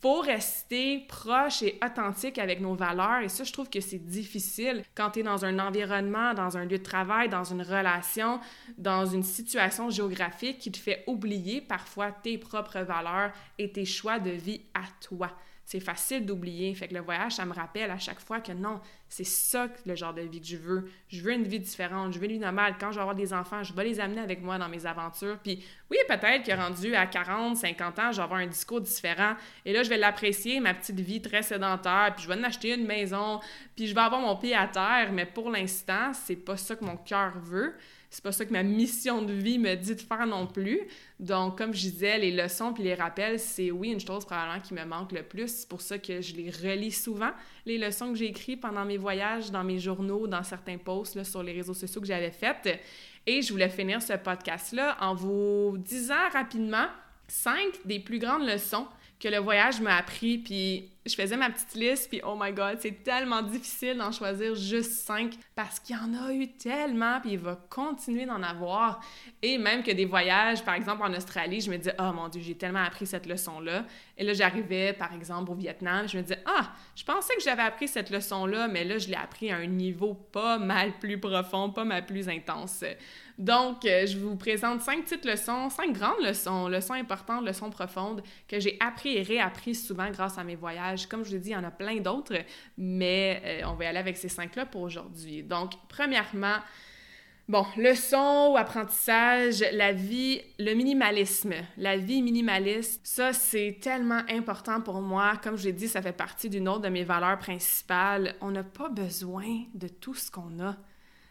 S1: faut rester proche et authentique avec nos valeurs. Et ça, je trouve que c'est difficile quand tu es dans un environnement, dans un lieu de travail, dans une relation, dans une situation géographique qui te fait oublier parfois tes propres valeurs et tes choix de vie à toi c'est facile d'oublier. Fait que le voyage, ça me rappelle à chaque fois que non, c'est ça le genre de vie que je veux. Je veux une vie différente, je veux une vie normale. Quand je vais avoir des enfants, je vais les amener avec moi dans mes aventures. Puis oui, peut-être que rendu à 40, 50 ans, je vais avoir un discours différent. Et là, je vais l'apprécier, ma petite vie très sédentaire. Puis je vais en acheter une maison. Puis je vais avoir mon pied à terre. Mais pour l'instant, c'est pas ça que mon cœur veut c'est pas ça que ma mission de vie me dit de faire non plus. Donc, comme je disais, les leçons puis les rappels, c'est oui, une chose probablement qui me manque le plus. C'est pour ça que je les relis souvent, les leçons que j'ai écrites pendant mes voyages, dans mes journaux, dans certains posts sur les réseaux sociaux que j'avais faites. Et je voulais finir ce podcast-là en vous disant rapidement cinq des plus grandes leçons que le voyage m'a appris. Puis je faisais ma petite liste, puis oh my god, c'est tellement difficile d'en choisir juste cinq parce qu'il y en a eu tellement, puis il va continuer d'en avoir. Et même que des voyages, par exemple en Australie, je me disais, oh mon dieu, j'ai tellement appris cette leçon-là. Et là, j'arrivais, par exemple, au Vietnam, je me disais, ah, je pensais que j'avais appris cette leçon-là, mais là, je l'ai appris à un niveau pas mal plus profond, pas mal plus intense. Donc, euh, je vous présente cinq petites leçons, cinq grandes leçons, leçons importantes, leçons profondes que j'ai appris et réappris souvent grâce à mes voyages comme je vous dit, il y en a plein d'autres, mais euh, on va y aller avec ces cinq-là pour aujourd'hui. Donc, premièrement, Bon, leçon ou apprentissage, la vie, le minimalisme, la vie minimaliste, ça c'est tellement important pour moi. Comme je l'ai dit, ça fait partie d'une autre de mes valeurs principales. On n'a pas besoin de tout ce qu'on a.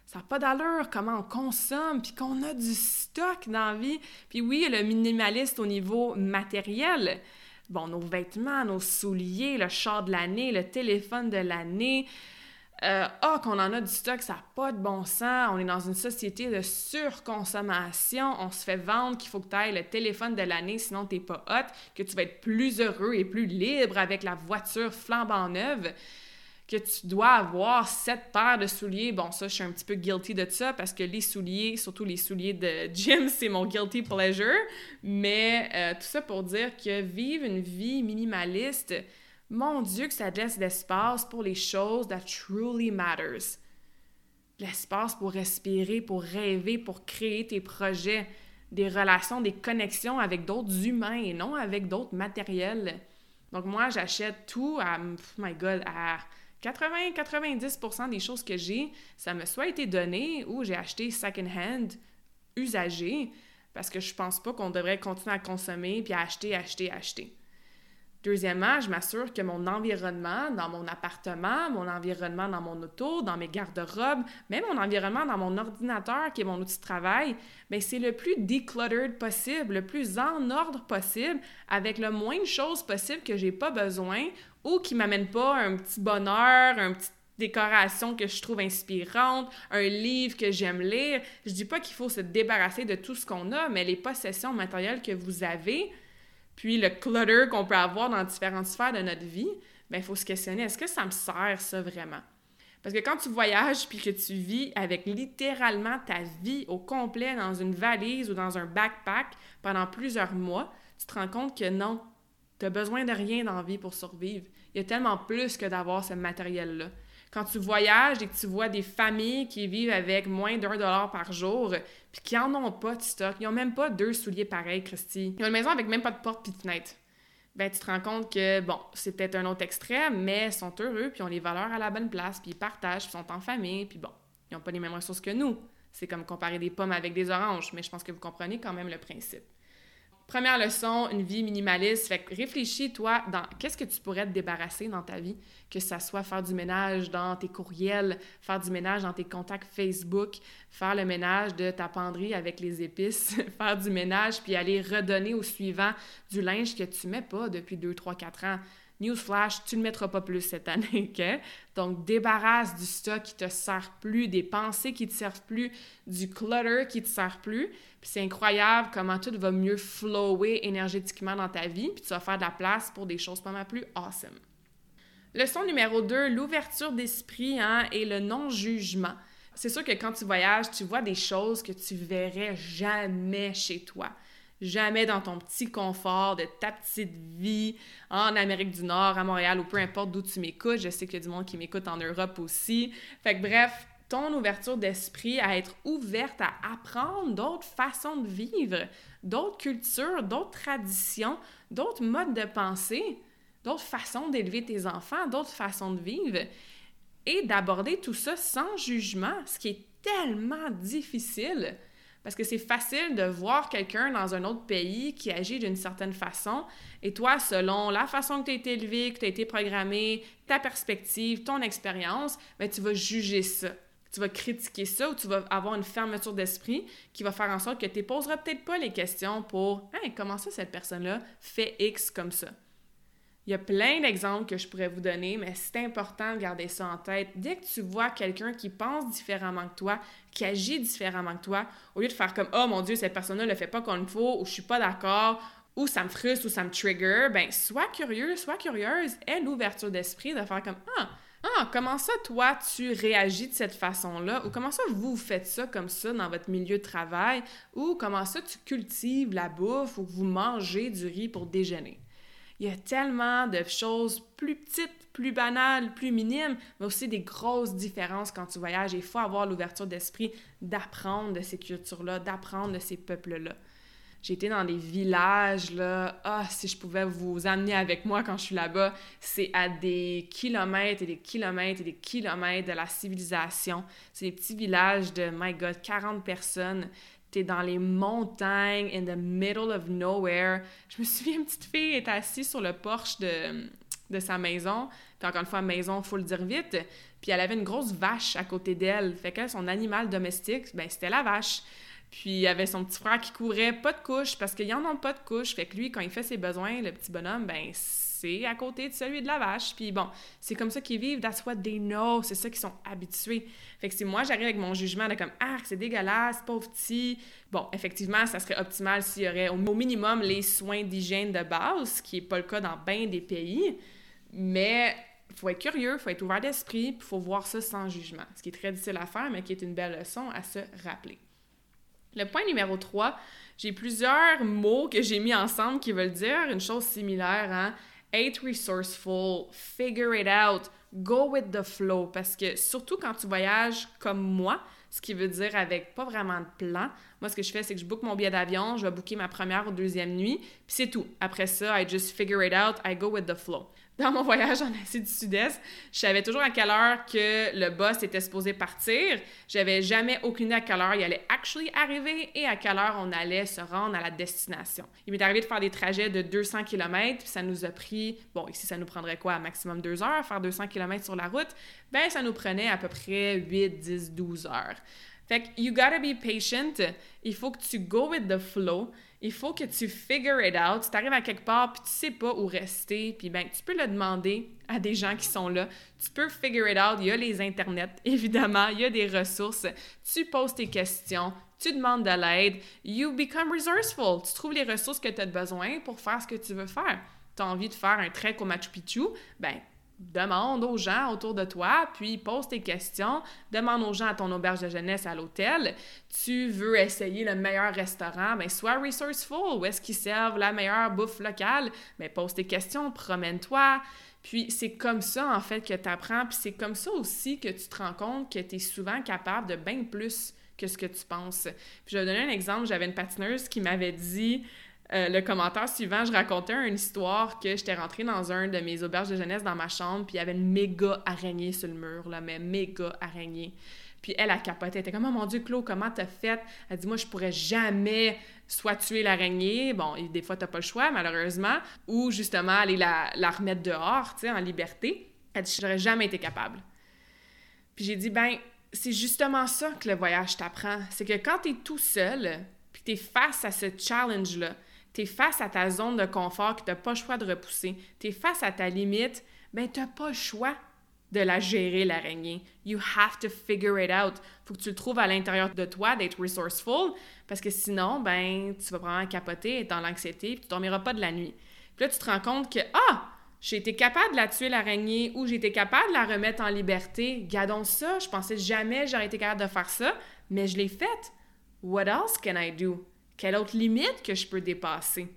S1: Ça n'a pas d'allure comment on consomme, puis qu'on a du stock dans la vie. Puis oui, le minimaliste au niveau matériel, bon, nos vêtements, nos souliers, le char de l'année, le téléphone de l'année. Euh, ah, qu'on en a du stock, ça n'a pas de bon sens. On est dans une société de surconsommation. On se fait vendre qu'il faut que tu ailles le téléphone de l'année, sinon tu n'es pas hot, que tu vas être plus heureux et plus libre avec la voiture flambant neuve que tu dois avoir sept paires de souliers. Bon, ça, je suis un petit peu guilty de ça parce que les souliers, surtout les souliers de gym, c'est mon guilty pleasure. Mais euh, tout ça pour dire que vivre une vie minimaliste, mon Dieu, que ça laisse l'espace pour les choses that truly matters. L'espace pour respirer, pour rêver, pour créer tes projets, des relations, des connexions avec d'autres humains et non avec d'autres matériels. Donc moi, j'achète tout à, oh my God, à 80-90% des choses que j'ai, ça me soit été donné ou j'ai acheté second-hand, usagé, parce que je pense pas qu'on devrait continuer à consommer puis à acheter, acheter, acheter. Deuxièmement, je m'assure que mon environnement dans mon appartement, mon environnement dans mon auto, dans mes garde-robes, même mon environnement dans mon ordinateur qui est mon outil de travail, bien, c'est le plus decluttered possible, le plus en ordre possible, avec le moins de choses possible que j'ai pas besoin ou qui m'amènent pas un petit bonheur, un petit décoration que je trouve inspirante, un livre que j'aime lire. Je dis pas qu'il faut se débarrasser de tout ce qu'on a, mais les possessions matérielles que vous avez, puis le clutter qu'on peut avoir dans différentes sphères de notre vie, ben il faut se questionner, est-ce que ça me sert ça vraiment? Parce que quand tu voyages puis que tu vis avec littéralement ta vie au complet dans une valise ou dans un backpack pendant plusieurs mois, tu te rends compte que non, tu as besoin de rien dans la vie pour survivre. Il y a tellement plus que d'avoir ce matériel-là. Quand tu voyages et que tu vois des familles qui vivent avec moins d'un dollar par jour, puis qui n'en ont pas de stock, ils n'ont même pas deux souliers pareils, Christy. Ils ont une maison avec même pas de porte puis de fenêtre. Ben, tu te rends compte que, bon, c'est peut-être un autre extrême, mais ils sont heureux, puis ils ont les valeurs à la bonne place, puis ils partagent, puis ils sont en famille, puis bon, ils n'ont pas les mêmes ressources que nous. C'est comme comparer des pommes avec des oranges, mais je pense que vous comprenez quand même le principe. Première leçon, une vie minimaliste. Réfléchis, toi, dans qu'est-ce que tu pourrais te débarrasser dans ta vie, que ça soit faire du ménage dans tes courriels, faire du ménage dans tes contacts Facebook, faire le ménage de ta penderie avec les épices, faire du ménage puis aller redonner au suivant du linge que tu mets pas depuis 2, 3, 4 ans. Newsflash, tu ne mettras pas plus cette année, OK? Donc, débarrasse du stock qui te sert plus, des pensées qui te servent plus, du clutter qui te sert plus. Puis c'est incroyable comment tout va mieux flower énergétiquement dans ta vie, puis tu vas faire de la place pour des choses pas mal plus awesome. Leçon numéro 2, l'ouverture d'esprit hein, et le non-jugement. C'est sûr que quand tu voyages, tu vois des choses que tu verrais jamais chez toi jamais dans ton petit confort de ta petite vie en Amérique du Nord, à Montréal ou peu importe d'où tu m'écoutes. Je sais qu'il y a du monde qui m'écoute en Europe aussi. Fait que bref, ton ouverture d'esprit à être ouverte à apprendre d'autres façons de vivre, d'autres cultures, d'autres traditions, d'autres modes de pensée, d'autres façons d'élever tes enfants, d'autres façons de vivre et d'aborder tout ça sans jugement, ce qui est tellement difficile parce que c'est facile de voir quelqu'un dans un autre pays qui agit d'une certaine façon, et toi, selon la façon que tu as été élevé, que tu as été programmé, ta perspective, ton expérience, ben, tu vas juger ça. Tu vas critiquer ça ou tu vas avoir une fermeture d'esprit qui va faire en sorte que tu ne poseras peut-être pas les questions pour hey, comment ça cette personne-là fait X comme ça? Il y a plein d'exemples que je pourrais vous donner, mais c'est important de garder ça en tête. Dès que tu vois quelqu'un qui pense différemment que toi, qui agit différemment que toi, au lieu de faire comme Oh mon Dieu, cette personne-là ne le fait pas comme il faut, ou je suis pas d'accord, ou ça me frustre, ou ça me trigger, ben sois curieux, sois curieuse, aie l'ouverture d'esprit de faire comme Ah, ah, comment ça, toi, tu réagis de cette façon-là? Ou comment ça, vous faites ça comme ça dans votre milieu de travail? Ou comment ça, tu cultives la bouffe ou vous mangez du riz pour déjeuner? Il y a tellement de choses plus petites, plus banales, plus minimes, mais aussi des grosses différences quand tu voyages. Il faut avoir l'ouverture d'esprit d'apprendre de ces cultures-là, d'apprendre de ces peuples-là. J'ai été dans des villages, là. Ah, si je pouvais vous amener avec moi quand je suis là-bas, c'est à des kilomètres et des kilomètres et des kilomètres de la civilisation. C'est des petits villages de, my God, 40 personnes t'es dans les montagnes, in the middle of nowhere. Je me souviens, une petite fille était assise sur le porche de, de sa maison. Puis encore une fois, maison, faut le dire vite. Puis elle avait une grosse vache à côté d'elle. Fait que son animal domestique, ben c'était la vache. Puis il y avait son petit frère qui courait, pas de couche, parce qu'ils en ont pas de couche. Fait que lui, quand il fait ses besoins, le petit bonhomme, ben c'est à côté de celui de la vache. Puis bon, c'est comme ça qu'ils vivent. That's what they know. C'est ça qu'ils sont habitués. Fait que si moi, j'arrive avec mon jugement de comme, ah, c'est dégueulasse, pauvre petit. Bon, effectivement, ça serait optimal s'il y aurait au minimum les soins d'hygiène de base, ce qui n'est pas le cas dans bien des pays. Mais il faut être curieux, il faut être ouvert d'esprit, puis il faut voir ça sans jugement. Ce qui est très difficile à faire, mais qui est une belle leçon à se rappeler. Le point numéro 3, j'ai plusieurs mots que j'ai mis ensemble qui veulent dire une chose similaire. Hein? Être resourceful, figure it out, go with the flow. Parce que surtout quand tu voyages comme moi, ce qui veut dire avec pas vraiment de plan, moi ce que je fais, c'est que je book mon billet d'avion, je vais booker ma première ou deuxième nuit, puis c'est tout. Après ça, I just figure it out, I go with the flow. Dans mon voyage en Asie du Sud-Est, je savais toujours à quelle heure que le boss était supposé partir. J'avais jamais aucune idée à quelle heure il allait actually arriver et à quelle heure on allait se rendre à la destination. Il m'est arrivé de faire des trajets de 200 km, puis ça nous a pris, bon, ici ça nous prendrait quoi, maximum deux heures, faire 200 km sur la route, ben ça nous prenait à peu près 8, 10, 12 heures. Fait que you gotta be patient, il faut que tu go with the flow il faut que tu figure it out. Tu arrives à quelque part puis tu sais pas où rester, puis ben tu peux le demander à des gens qui sont là. Tu peux figure it out. Il y a les internets, évidemment, il y a des ressources. Tu poses tes questions, tu demandes de l'aide. You become resourceful. Tu trouves les ressources que tu as besoin pour faire ce que tu veux faire. Tu as envie de faire un trek au Machu Picchu, ben demande aux gens autour de toi, puis pose tes questions, demande aux gens à ton auberge de jeunesse à l'hôtel, tu veux essayer le meilleur restaurant, ben sois resourceful, où est-ce qu'ils servent la meilleure bouffe locale, ben pose tes questions, promène-toi. Puis c'est comme ça en fait que tu apprends, puis c'est comme ça aussi que tu te rends compte que tu es souvent capable de bien plus que ce que tu penses. Puis je vais donner un exemple, j'avais une patineuse qui m'avait dit euh, le commentaire suivant, je racontais une histoire que j'étais rentrée dans un de mes auberges de jeunesse dans ma chambre, puis il y avait une méga araignée sur le mur, là, mais méga araignée. Puis elle a capoté, elle était comme oh mon Dieu, Claude, comment t'as fait? Elle dit Moi, je pourrais jamais soit tuer l'araignée, bon, des fois, t'as pas le choix, malheureusement, ou justement aller la, la remettre dehors, tu sais, en liberté. Elle dit J'aurais jamais été capable. Puis j'ai dit Ben, c'est justement ça que le voyage t'apprend. C'est que quand t'es tout seul, puis t'es face à ce challenge-là, tu es face à ta zone de confort que tu n'as pas le choix de repousser, tu es face à ta limite, ben tu n'as pas le choix de la gérer, l'araignée. You have to figure it out. faut que tu le trouves à l'intérieur de toi, d'être resourceful, parce que sinon, ben, tu vas probablement capoter, être dans l'anxiété, puis tu dormiras pas de la nuit. Puis là, tu te rends compte que, ah, j'ai été capable de la tuer, l'araignée, ou j'ai été capable de la remettre en liberté. Gardons ça, je pensais jamais j'aurais été capable de faire ça, mais je l'ai faite. What else can I do? Quelle autre limite que je peux dépasser?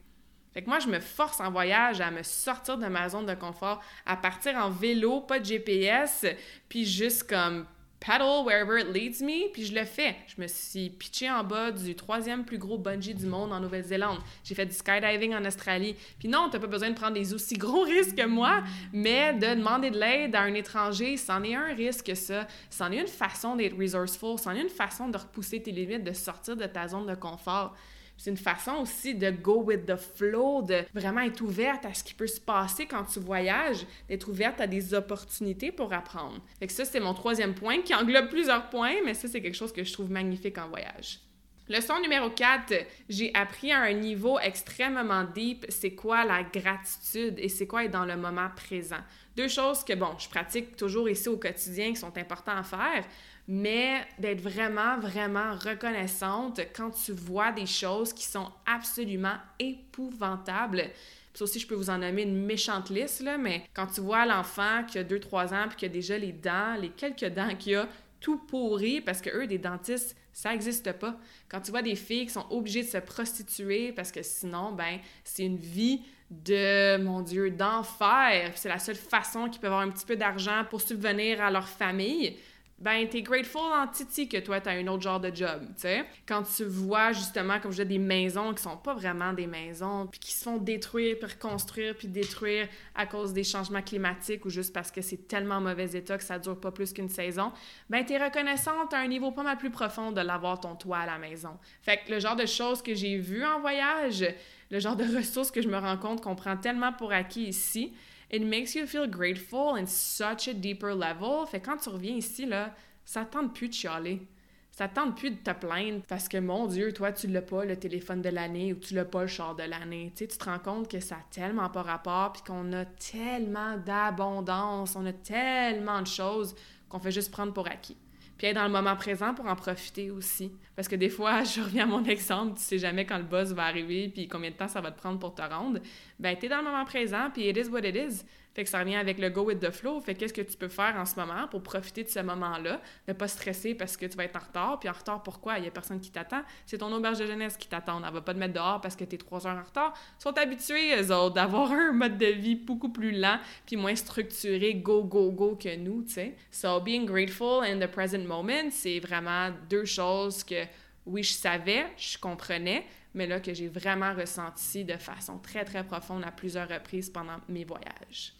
S1: Fait que moi, je me force en voyage à me sortir de ma zone de confort, à partir en vélo, pas de GPS, puis juste comme paddle wherever it leads me, puis je le fais. Je me suis pitché en bas du troisième plus gros bungee du monde en Nouvelle-Zélande. J'ai fait du skydiving en Australie. Puis non, t'as pas besoin de prendre des aussi gros risques que moi, mais de demander de l'aide à un étranger, c'en est un risque, ça. C'en est une façon d'être resourceful, c'en est une façon de repousser tes limites, de sortir de ta zone de confort. C'est une façon aussi de go with the flow, de vraiment être ouverte à ce qui peut se passer quand tu voyages, d'être ouverte à des opportunités pour apprendre. Fait que ça, c'est mon troisième point qui englobe plusieurs points, mais ça, c'est quelque chose que je trouve magnifique en voyage. Leçon numéro 4, j'ai appris à un niveau extrêmement deep, c'est quoi la gratitude et c'est quoi être dans le moment présent. Deux choses que, bon, je pratique toujours ici au quotidien qui sont importantes à faire, mais d'être vraiment, vraiment reconnaissante quand tu vois des choses qui sont absolument épouvantables. Puis aussi, je peux vous en nommer une méchante liste, là, mais quand tu vois l'enfant qui a 2-3 ans puis qui a déjà les dents, les quelques dents qu'il a, tout pourri parce que eux, des dentistes, ça n'existe pas. Quand tu vois des filles qui sont obligées de se prostituer parce que sinon, ben, c'est une vie de, mon Dieu, d'enfer. C'est la seule façon qu'ils peuvent avoir un petit peu d'argent pour subvenir à leur famille ben t'es grateful en titi que toi t'as un autre genre de job, tu sais. Quand tu vois justement comme je dis des maisons qui sont pas vraiment des maisons puis qui se font détruire puis reconstruire puis détruire à cause des changements climatiques ou juste parce que c'est tellement mauvais état que ça dure pas plus qu'une saison, ben t'es reconnaissante à un niveau pas mal plus profond de l'avoir ton toit à la maison. Fait que le genre de choses que j'ai vues en voyage, le genre de ressources que je me rends compte qu'on prend tellement pour acquis ici, It makes you feel grateful in such a deeper level. Fait quand tu reviens ici, là, ça tente plus de chialer. Ça tente plus de te plaindre parce que, mon Dieu, toi, tu l'as pas le téléphone de l'année ou tu l'as pas le char de l'année. Tu sais, tu te rends compte que ça a tellement pas rapport puis qu'on a tellement d'abondance, on a tellement de choses qu'on fait juste prendre pour acquis puis être dans le moment présent pour en profiter aussi. Parce que des fois, je reviens à mon exemple, tu sais jamais quand le boss va arriver puis combien de temps ça va te prendre pour te rendre. Ben, tu es dans le moment présent puis it is what it is. Fait que ça revient avec le go with the flow. Fait qu'est-ce que tu peux faire en ce moment pour profiter de ce moment-là, ne pas stresser parce que tu vas être en retard. Puis en retard, pourquoi? Il y a personne qui t'attend. C'est ton auberge de jeunesse qui t'attend. Elle va pas te mettre dehors parce que tu es trois heures en retard. Ils sont habitués, eux autres, d'avoir un mode de vie beaucoup plus lent puis moins structuré, go, go, go que nous, tu sais. So, being grateful in the present moment, c'est vraiment deux choses que, oui, je savais, je comprenais, mais là, que j'ai vraiment ressenti de façon très, très profonde à plusieurs reprises pendant mes voyages.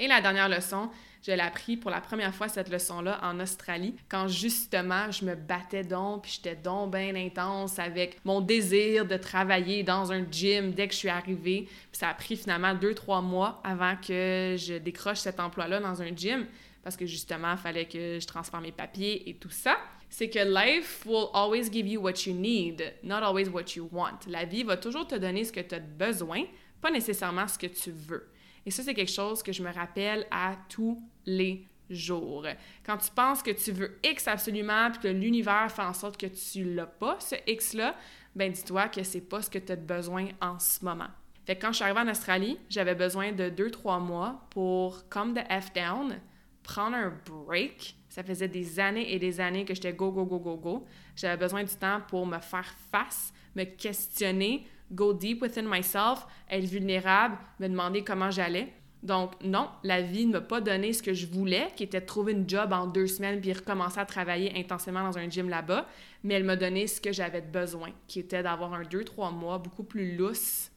S1: Et la dernière leçon, je l'ai appris pour la première fois cette leçon-là en Australie, quand justement je me battais donc, puis j'étais donc bien intense avec mon désir de travailler dans un gym dès que je suis arrivée. Ça a pris finalement deux, trois mois avant que je décroche cet emploi-là dans un gym, parce que justement, il fallait que je transforme mes papiers et tout ça. C'est que life will always give you what you need, not always what you want. La vie va toujours te donner ce que tu as besoin, pas nécessairement ce que tu veux. Et ça, c'est quelque chose que je me rappelle à tous les jours. Quand tu penses que tu veux X absolument, puis que l'univers fait en sorte que tu l'as pas, ce X-là, ben dis-toi que c'est pas ce que tu as besoin en ce moment. Fait quand je suis arrivée en Australie, j'avais besoin de 2-3 mois pour come the F down, prendre un break. Ça faisait des années et des années que j'étais go, go, go, go, go. J'avais besoin du temps pour me faire face, me questionner, go deep within myself, être vulnérable, me demander comment j'allais. Donc, non, la vie ne m'a pas donné ce que je voulais, qui était de trouver une job en deux semaines puis recommencer à travailler intensément dans un gym là-bas, mais elle m'a donné ce que j'avais besoin, qui était d'avoir un deux, trois mois beaucoup plus lousse,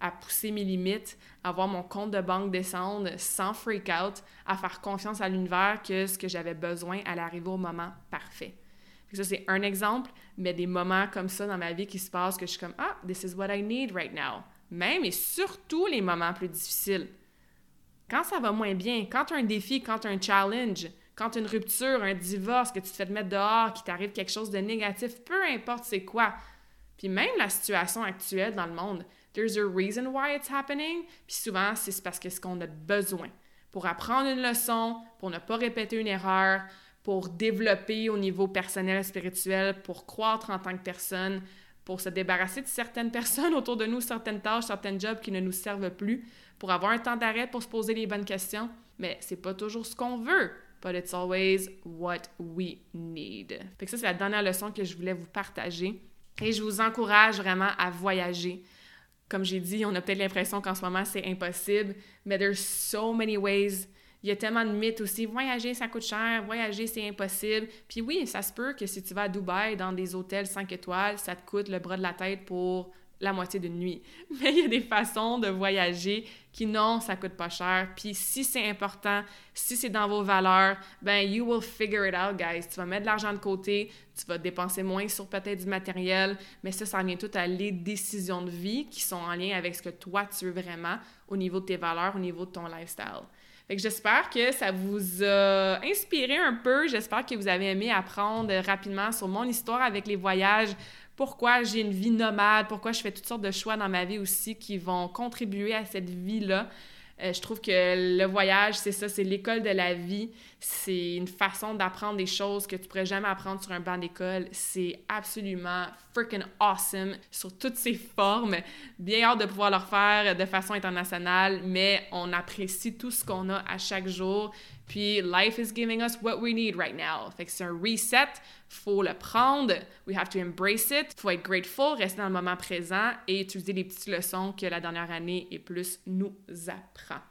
S1: à pousser mes limites, à voir mon compte de banque descendre sans freak out, à faire confiance à l'univers que ce que j'avais besoin allait arriver au moment parfait. Ça, c'est un exemple, mais des moments comme ça dans ma vie qui se passent que je suis comme Ah, this is what I need right now. Même et surtout les moments plus difficiles. Quand ça va moins bien, quand tu as un défi, quand tu as un challenge, quand une rupture, un divorce, que tu te fais mettre dehors, qu'il t'arrive quelque chose de négatif, peu importe c'est quoi. Puis même la situation actuelle dans le monde, there's a reason why it's happening. Puis souvent, c'est parce que ce qu'on a besoin pour apprendre une leçon, pour ne pas répéter une erreur, pour développer au niveau personnel et spirituel, pour croître en tant que personne, pour se débarrasser de certaines personnes autour de nous, certaines tâches, certains jobs qui ne nous servent plus, pour avoir un temps d'arrêt pour se poser les bonnes questions. Mais c'est pas toujours ce qu'on veut, but it's always what we need. Fait que ça, c'est la dernière leçon que je voulais vous partager. Et je vous encourage vraiment à voyager. Comme j'ai dit, on a peut-être l'impression qu'en ce moment, c'est impossible, mais there's so many ways il y a tellement de mythes aussi. Voyager, ça coûte cher. Voyager, c'est impossible. Puis oui, ça se peut que si tu vas à Dubaï, dans des hôtels 5 étoiles, ça te coûte le bras de la tête pour la moitié d'une nuit. Mais il y a des façons de voyager qui, non, ça coûte pas cher. Puis si c'est important, si c'est dans vos valeurs, ben you will figure it out, guys. Tu vas mettre de l'argent de côté, tu vas dépenser moins sur peut-être du matériel, mais ça, ça vient tout à les décisions de vie qui sont en lien avec ce que toi, tu veux vraiment au niveau de tes valeurs, au niveau de ton lifestyle j'espère que ça vous a inspiré un peu. J'espère que vous avez aimé apprendre rapidement sur mon histoire avec les voyages, pourquoi j'ai une vie nomade, pourquoi je fais toutes sortes de choix dans ma vie aussi qui vont contribuer à cette vie-là? Euh, je trouve que le voyage, c'est ça, c'est l'école de la vie. C'est une façon d'apprendre des choses que tu pourrais jamais apprendre sur un banc d'école. C'est absolument freaking awesome sur toutes ses formes. Bien hâte de pouvoir le faire de façon internationale, mais on apprécie tout ce qu'on a à chaque jour. Puis, life is giving us what we need right now. Fait que c'est un reset, faut le prendre, we have to embrace it, faut être grateful, rester dans le moment présent et utiliser les petites leçons que la dernière année et plus nous apprend.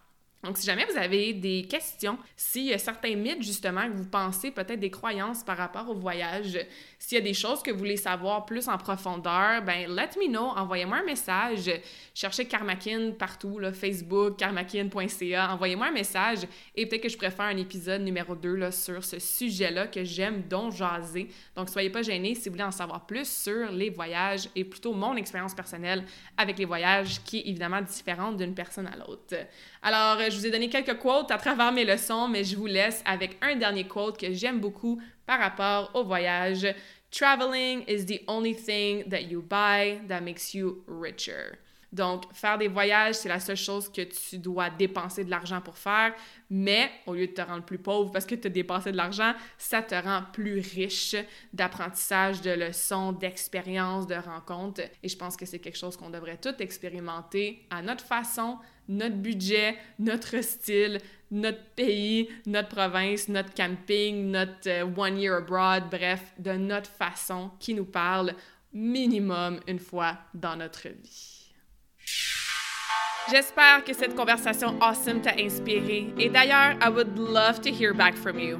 S1: Donc, si jamais vous avez des questions, s'il y a certains mythes, justement, que vous pensez, peut-être des croyances par rapport au voyage, s'il y a des choses que vous voulez savoir plus en profondeur, ben let me know, envoyez-moi un message. Cherchez Karmakin partout, là, Facebook, karmakin.ca, envoyez-moi un message et peut-être que je préfère un épisode numéro 2 là, sur ce sujet-là que j'aime donc jaser. Donc, soyez pas gênés si vous voulez en savoir plus sur les voyages et plutôt mon expérience personnelle avec les voyages qui est évidemment différente d'une personne à l'autre. Alors, je vous ai donné quelques quotes à travers mes leçons, mais je vous laisse avec un dernier quote que j'aime beaucoup par rapport au voyage. Traveling is the only thing that you buy that makes you richer. Donc, faire des voyages, c'est la seule chose que tu dois dépenser de l'argent pour faire, mais au lieu de te rendre plus pauvre parce que tu as dépensé de l'argent, ça te rend plus riche d'apprentissage, de leçons, d'expériences, de rencontres. Et je pense que c'est quelque chose qu'on devrait tout expérimenter à notre façon, notre budget, notre style, notre pays, notre province, notre camping, notre euh, one year abroad, bref, de notre façon qui nous parle minimum une fois dans notre vie. J'espère que cette conversation awesome t'a inspiré. Et d'ailleurs, I would love to hear back from you.